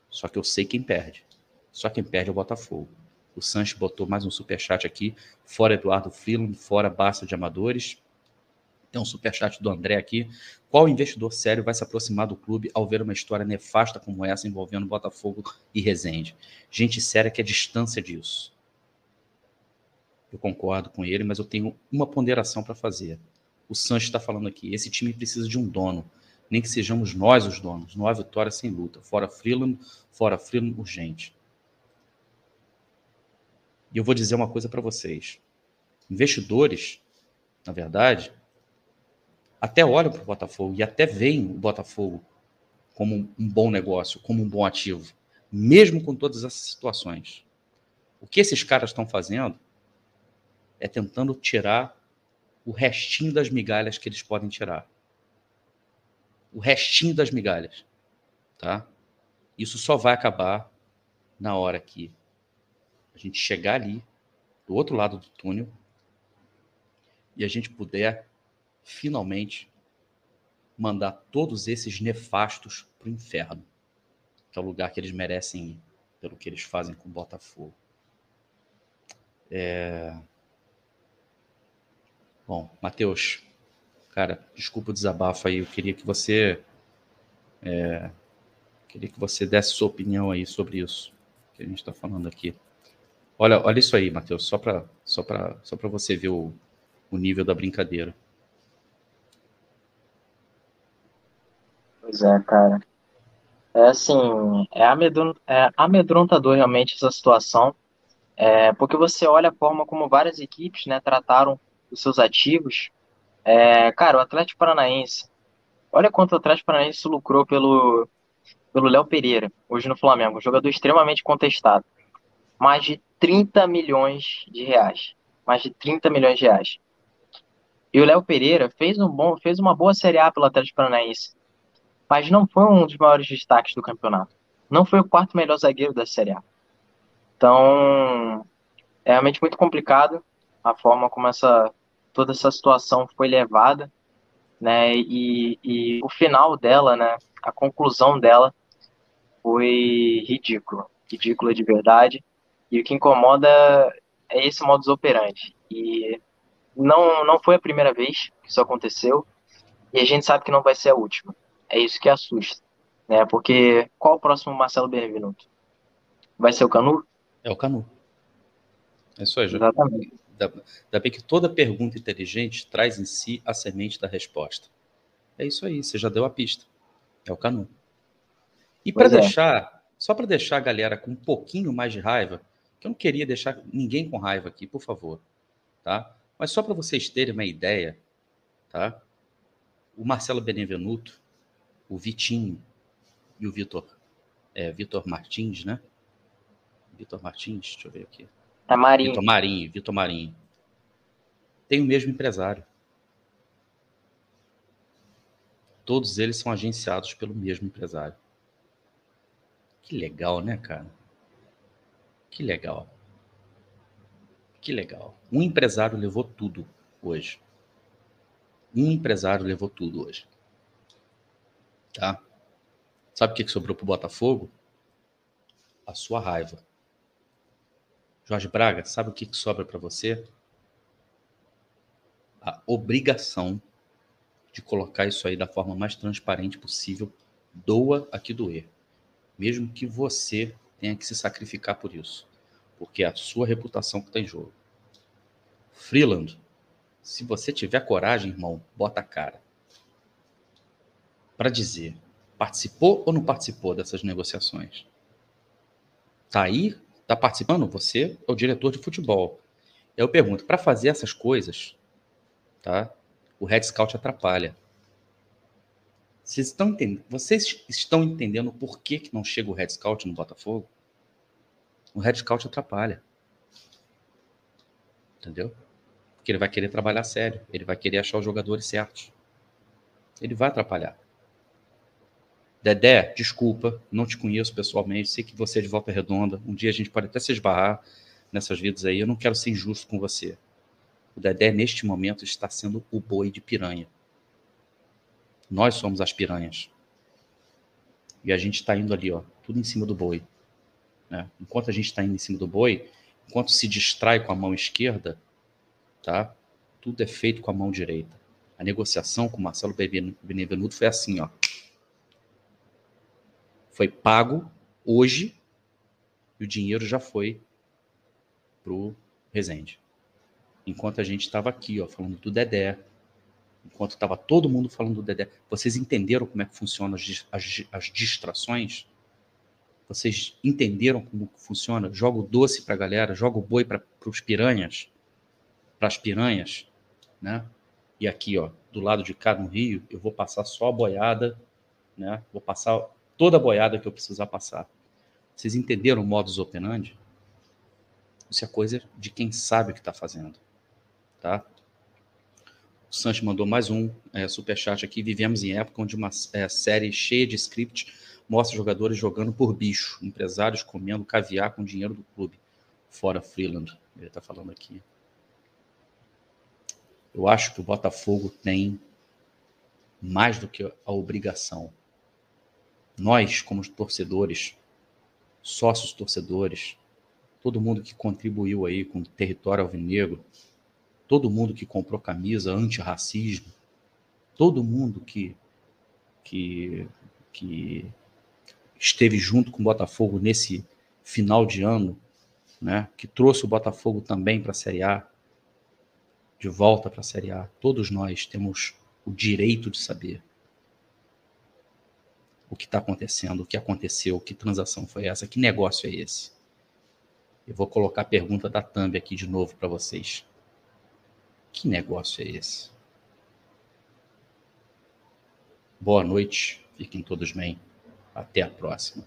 Só que eu sei quem perde. Só quem perde é o Botafogo. O Sanches botou mais um superchat aqui. Fora Eduardo Freeland, fora Basta de Amadores. Tem um superchat do André aqui. Qual investidor sério vai se aproximar do clube ao ver uma história nefasta como essa envolvendo Botafogo e Resende? Gente séria que é distância disso eu concordo com ele, mas eu tenho uma ponderação para fazer. O Sanches está falando aqui, esse time precisa de um dono, nem que sejamos nós os donos. Não há vitória sem luta. Fora Freeland, fora Freeland urgente. E eu vou dizer uma coisa para vocês. Investidores, na verdade, até olham para o Botafogo e até veem o Botafogo como um bom negócio, como um bom ativo, mesmo com todas essas situações. O que esses caras estão fazendo é tentando tirar o restinho das migalhas que eles podem tirar. O restinho das migalhas, tá? Isso só vai acabar na hora que a gente chegar ali, do outro lado do túnel, e a gente puder finalmente mandar todos esses nefastos para o inferno, que é o lugar que eles merecem ir, pelo que eles fazem com o Botafogo. É... Bom, Matheus, cara, desculpa o desabafo aí, eu queria que você é... queria que você desse sua opinião aí sobre isso que a gente está falando aqui. Olha, olha isso aí, Matheus, só para só só você ver o, o nível da brincadeira. Pois é, cara. É assim, é, amedron é amedrontador realmente essa situação, é, porque você olha a forma como várias equipes né, trataram os seus ativos. É, cara, o Atlético Paranaense, olha quanto o Atlético Paranaense lucrou pelo pelo Léo Pereira, hoje no Flamengo, um jogador extremamente contestado. Mais de 30 milhões de reais. Mais de 30 milhões de reais. E o Léo Pereira fez, um bom, fez uma boa Série A pelo Atlético Paranaense mas não foi um dos maiores destaques do campeonato. Não foi o quarto melhor zagueiro da Série A. Então, é realmente muito complicado a forma como essa toda essa situação foi levada, né? E, e o final dela, né? A conclusão dela foi ridículo, ridícula de verdade. E o que incomoda é esse modus operandi. E não não foi a primeira vez que isso aconteceu. E a gente sabe que não vai ser a última. É isso que assusta. Né? Porque qual o próximo Marcelo Benevenuto? Vai ser o Canu? É o Canu. É isso aí, Júlio. Exatamente. Ainda bem que toda pergunta inteligente traz em si a semente da resposta. É isso aí, você já deu a pista. É o Canu. E para é. deixar, só para deixar a galera com um pouquinho mais de raiva, que eu não queria deixar ninguém com raiva aqui, por favor, tá? Mas só para vocês terem uma ideia, tá? O Marcelo Benevenuto, o Vitinho e o Vitor. É, Vitor Martins, né? Vitor Martins, deixa eu ver aqui. É Marinho. Vitor Marinho, Vitor Marinho. Tem o mesmo empresário. Todos eles são agenciados pelo mesmo empresário. Que legal, né, cara? Que legal. Que legal. Um empresário levou tudo hoje. Um empresário levou tudo hoje. Tá? Sabe o que sobrou para o Botafogo? A sua raiva. Jorge Braga, sabe o que sobra para você? A obrigação de colocar isso aí da forma mais transparente possível, doa a que doer. Mesmo que você tenha que se sacrificar por isso. Porque é a sua reputação que está em jogo. Freeland, se você tiver coragem, irmão, bota a cara para dizer participou ou não participou dessas negociações? Tá aí? Tá participando? Você é o diretor de futebol. Eu pergunto, para fazer essas coisas, tá? O Red Scout atrapalha. Vocês estão entendendo, vocês estão entendendo por que, que não chega o Red Scout no Botafogo? O Red Scout atrapalha. Entendeu? Porque ele vai querer trabalhar sério, ele vai querer achar os jogadores certos. Ele vai atrapalhar. Dedé, desculpa, não te conheço pessoalmente, sei que você é de volta redonda. Um dia a gente pode até se esbarrar nessas vidas aí. Eu não quero ser injusto com você. O Dedé, neste momento, está sendo o boi de piranha. Nós somos as piranhas. E a gente está indo ali, ó, tudo em cima do boi. Né? Enquanto a gente está indo em cima do boi, enquanto se distrai com a mão esquerda, tá? Tudo é feito com a mão direita. A negociação com Marcelo Benevenuto foi assim, ó foi pago hoje e o dinheiro já foi pro Resende. Enquanto a gente estava aqui, ó, falando do Dedé, enquanto estava todo mundo falando do Dedé, vocês entenderam como é que funcionam as, as, as distrações? Vocês entenderam como funciona? Joga o doce para a galera, joga o boi para os piranhas, para as piranhas, né? E aqui, ó, do lado de cá no Rio, eu vou passar só a boiada né? Vou passar toda a boiada que eu precisar passar. Vocês entenderam o modus operandi? Isso é coisa de quem sabe o que está fazendo, tá? O Sancho mandou mais um é, superchat aqui. Vivemos em época onde uma é, série cheia de script mostra jogadores jogando por bicho, empresários comendo caviar com dinheiro do clube, fora Freeland. Ele está falando aqui. Eu acho que o Botafogo tem mais do que a obrigação. Nós, como torcedores, sócios torcedores, todo mundo que contribuiu aí com o território alvinegro, todo mundo que comprou camisa anti-racismo, todo mundo que, que, que esteve junto com o Botafogo nesse final de ano, né, que trouxe o Botafogo também para a Série A, de volta para a Série A, todos nós temos o direito de saber o que está acontecendo, o que aconteceu, que transação foi essa, que negócio é esse. Eu vou colocar a pergunta da Thumb aqui de novo para vocês. Que negócio é esse? Boa noite, fiquem todos bem. Até a próxima.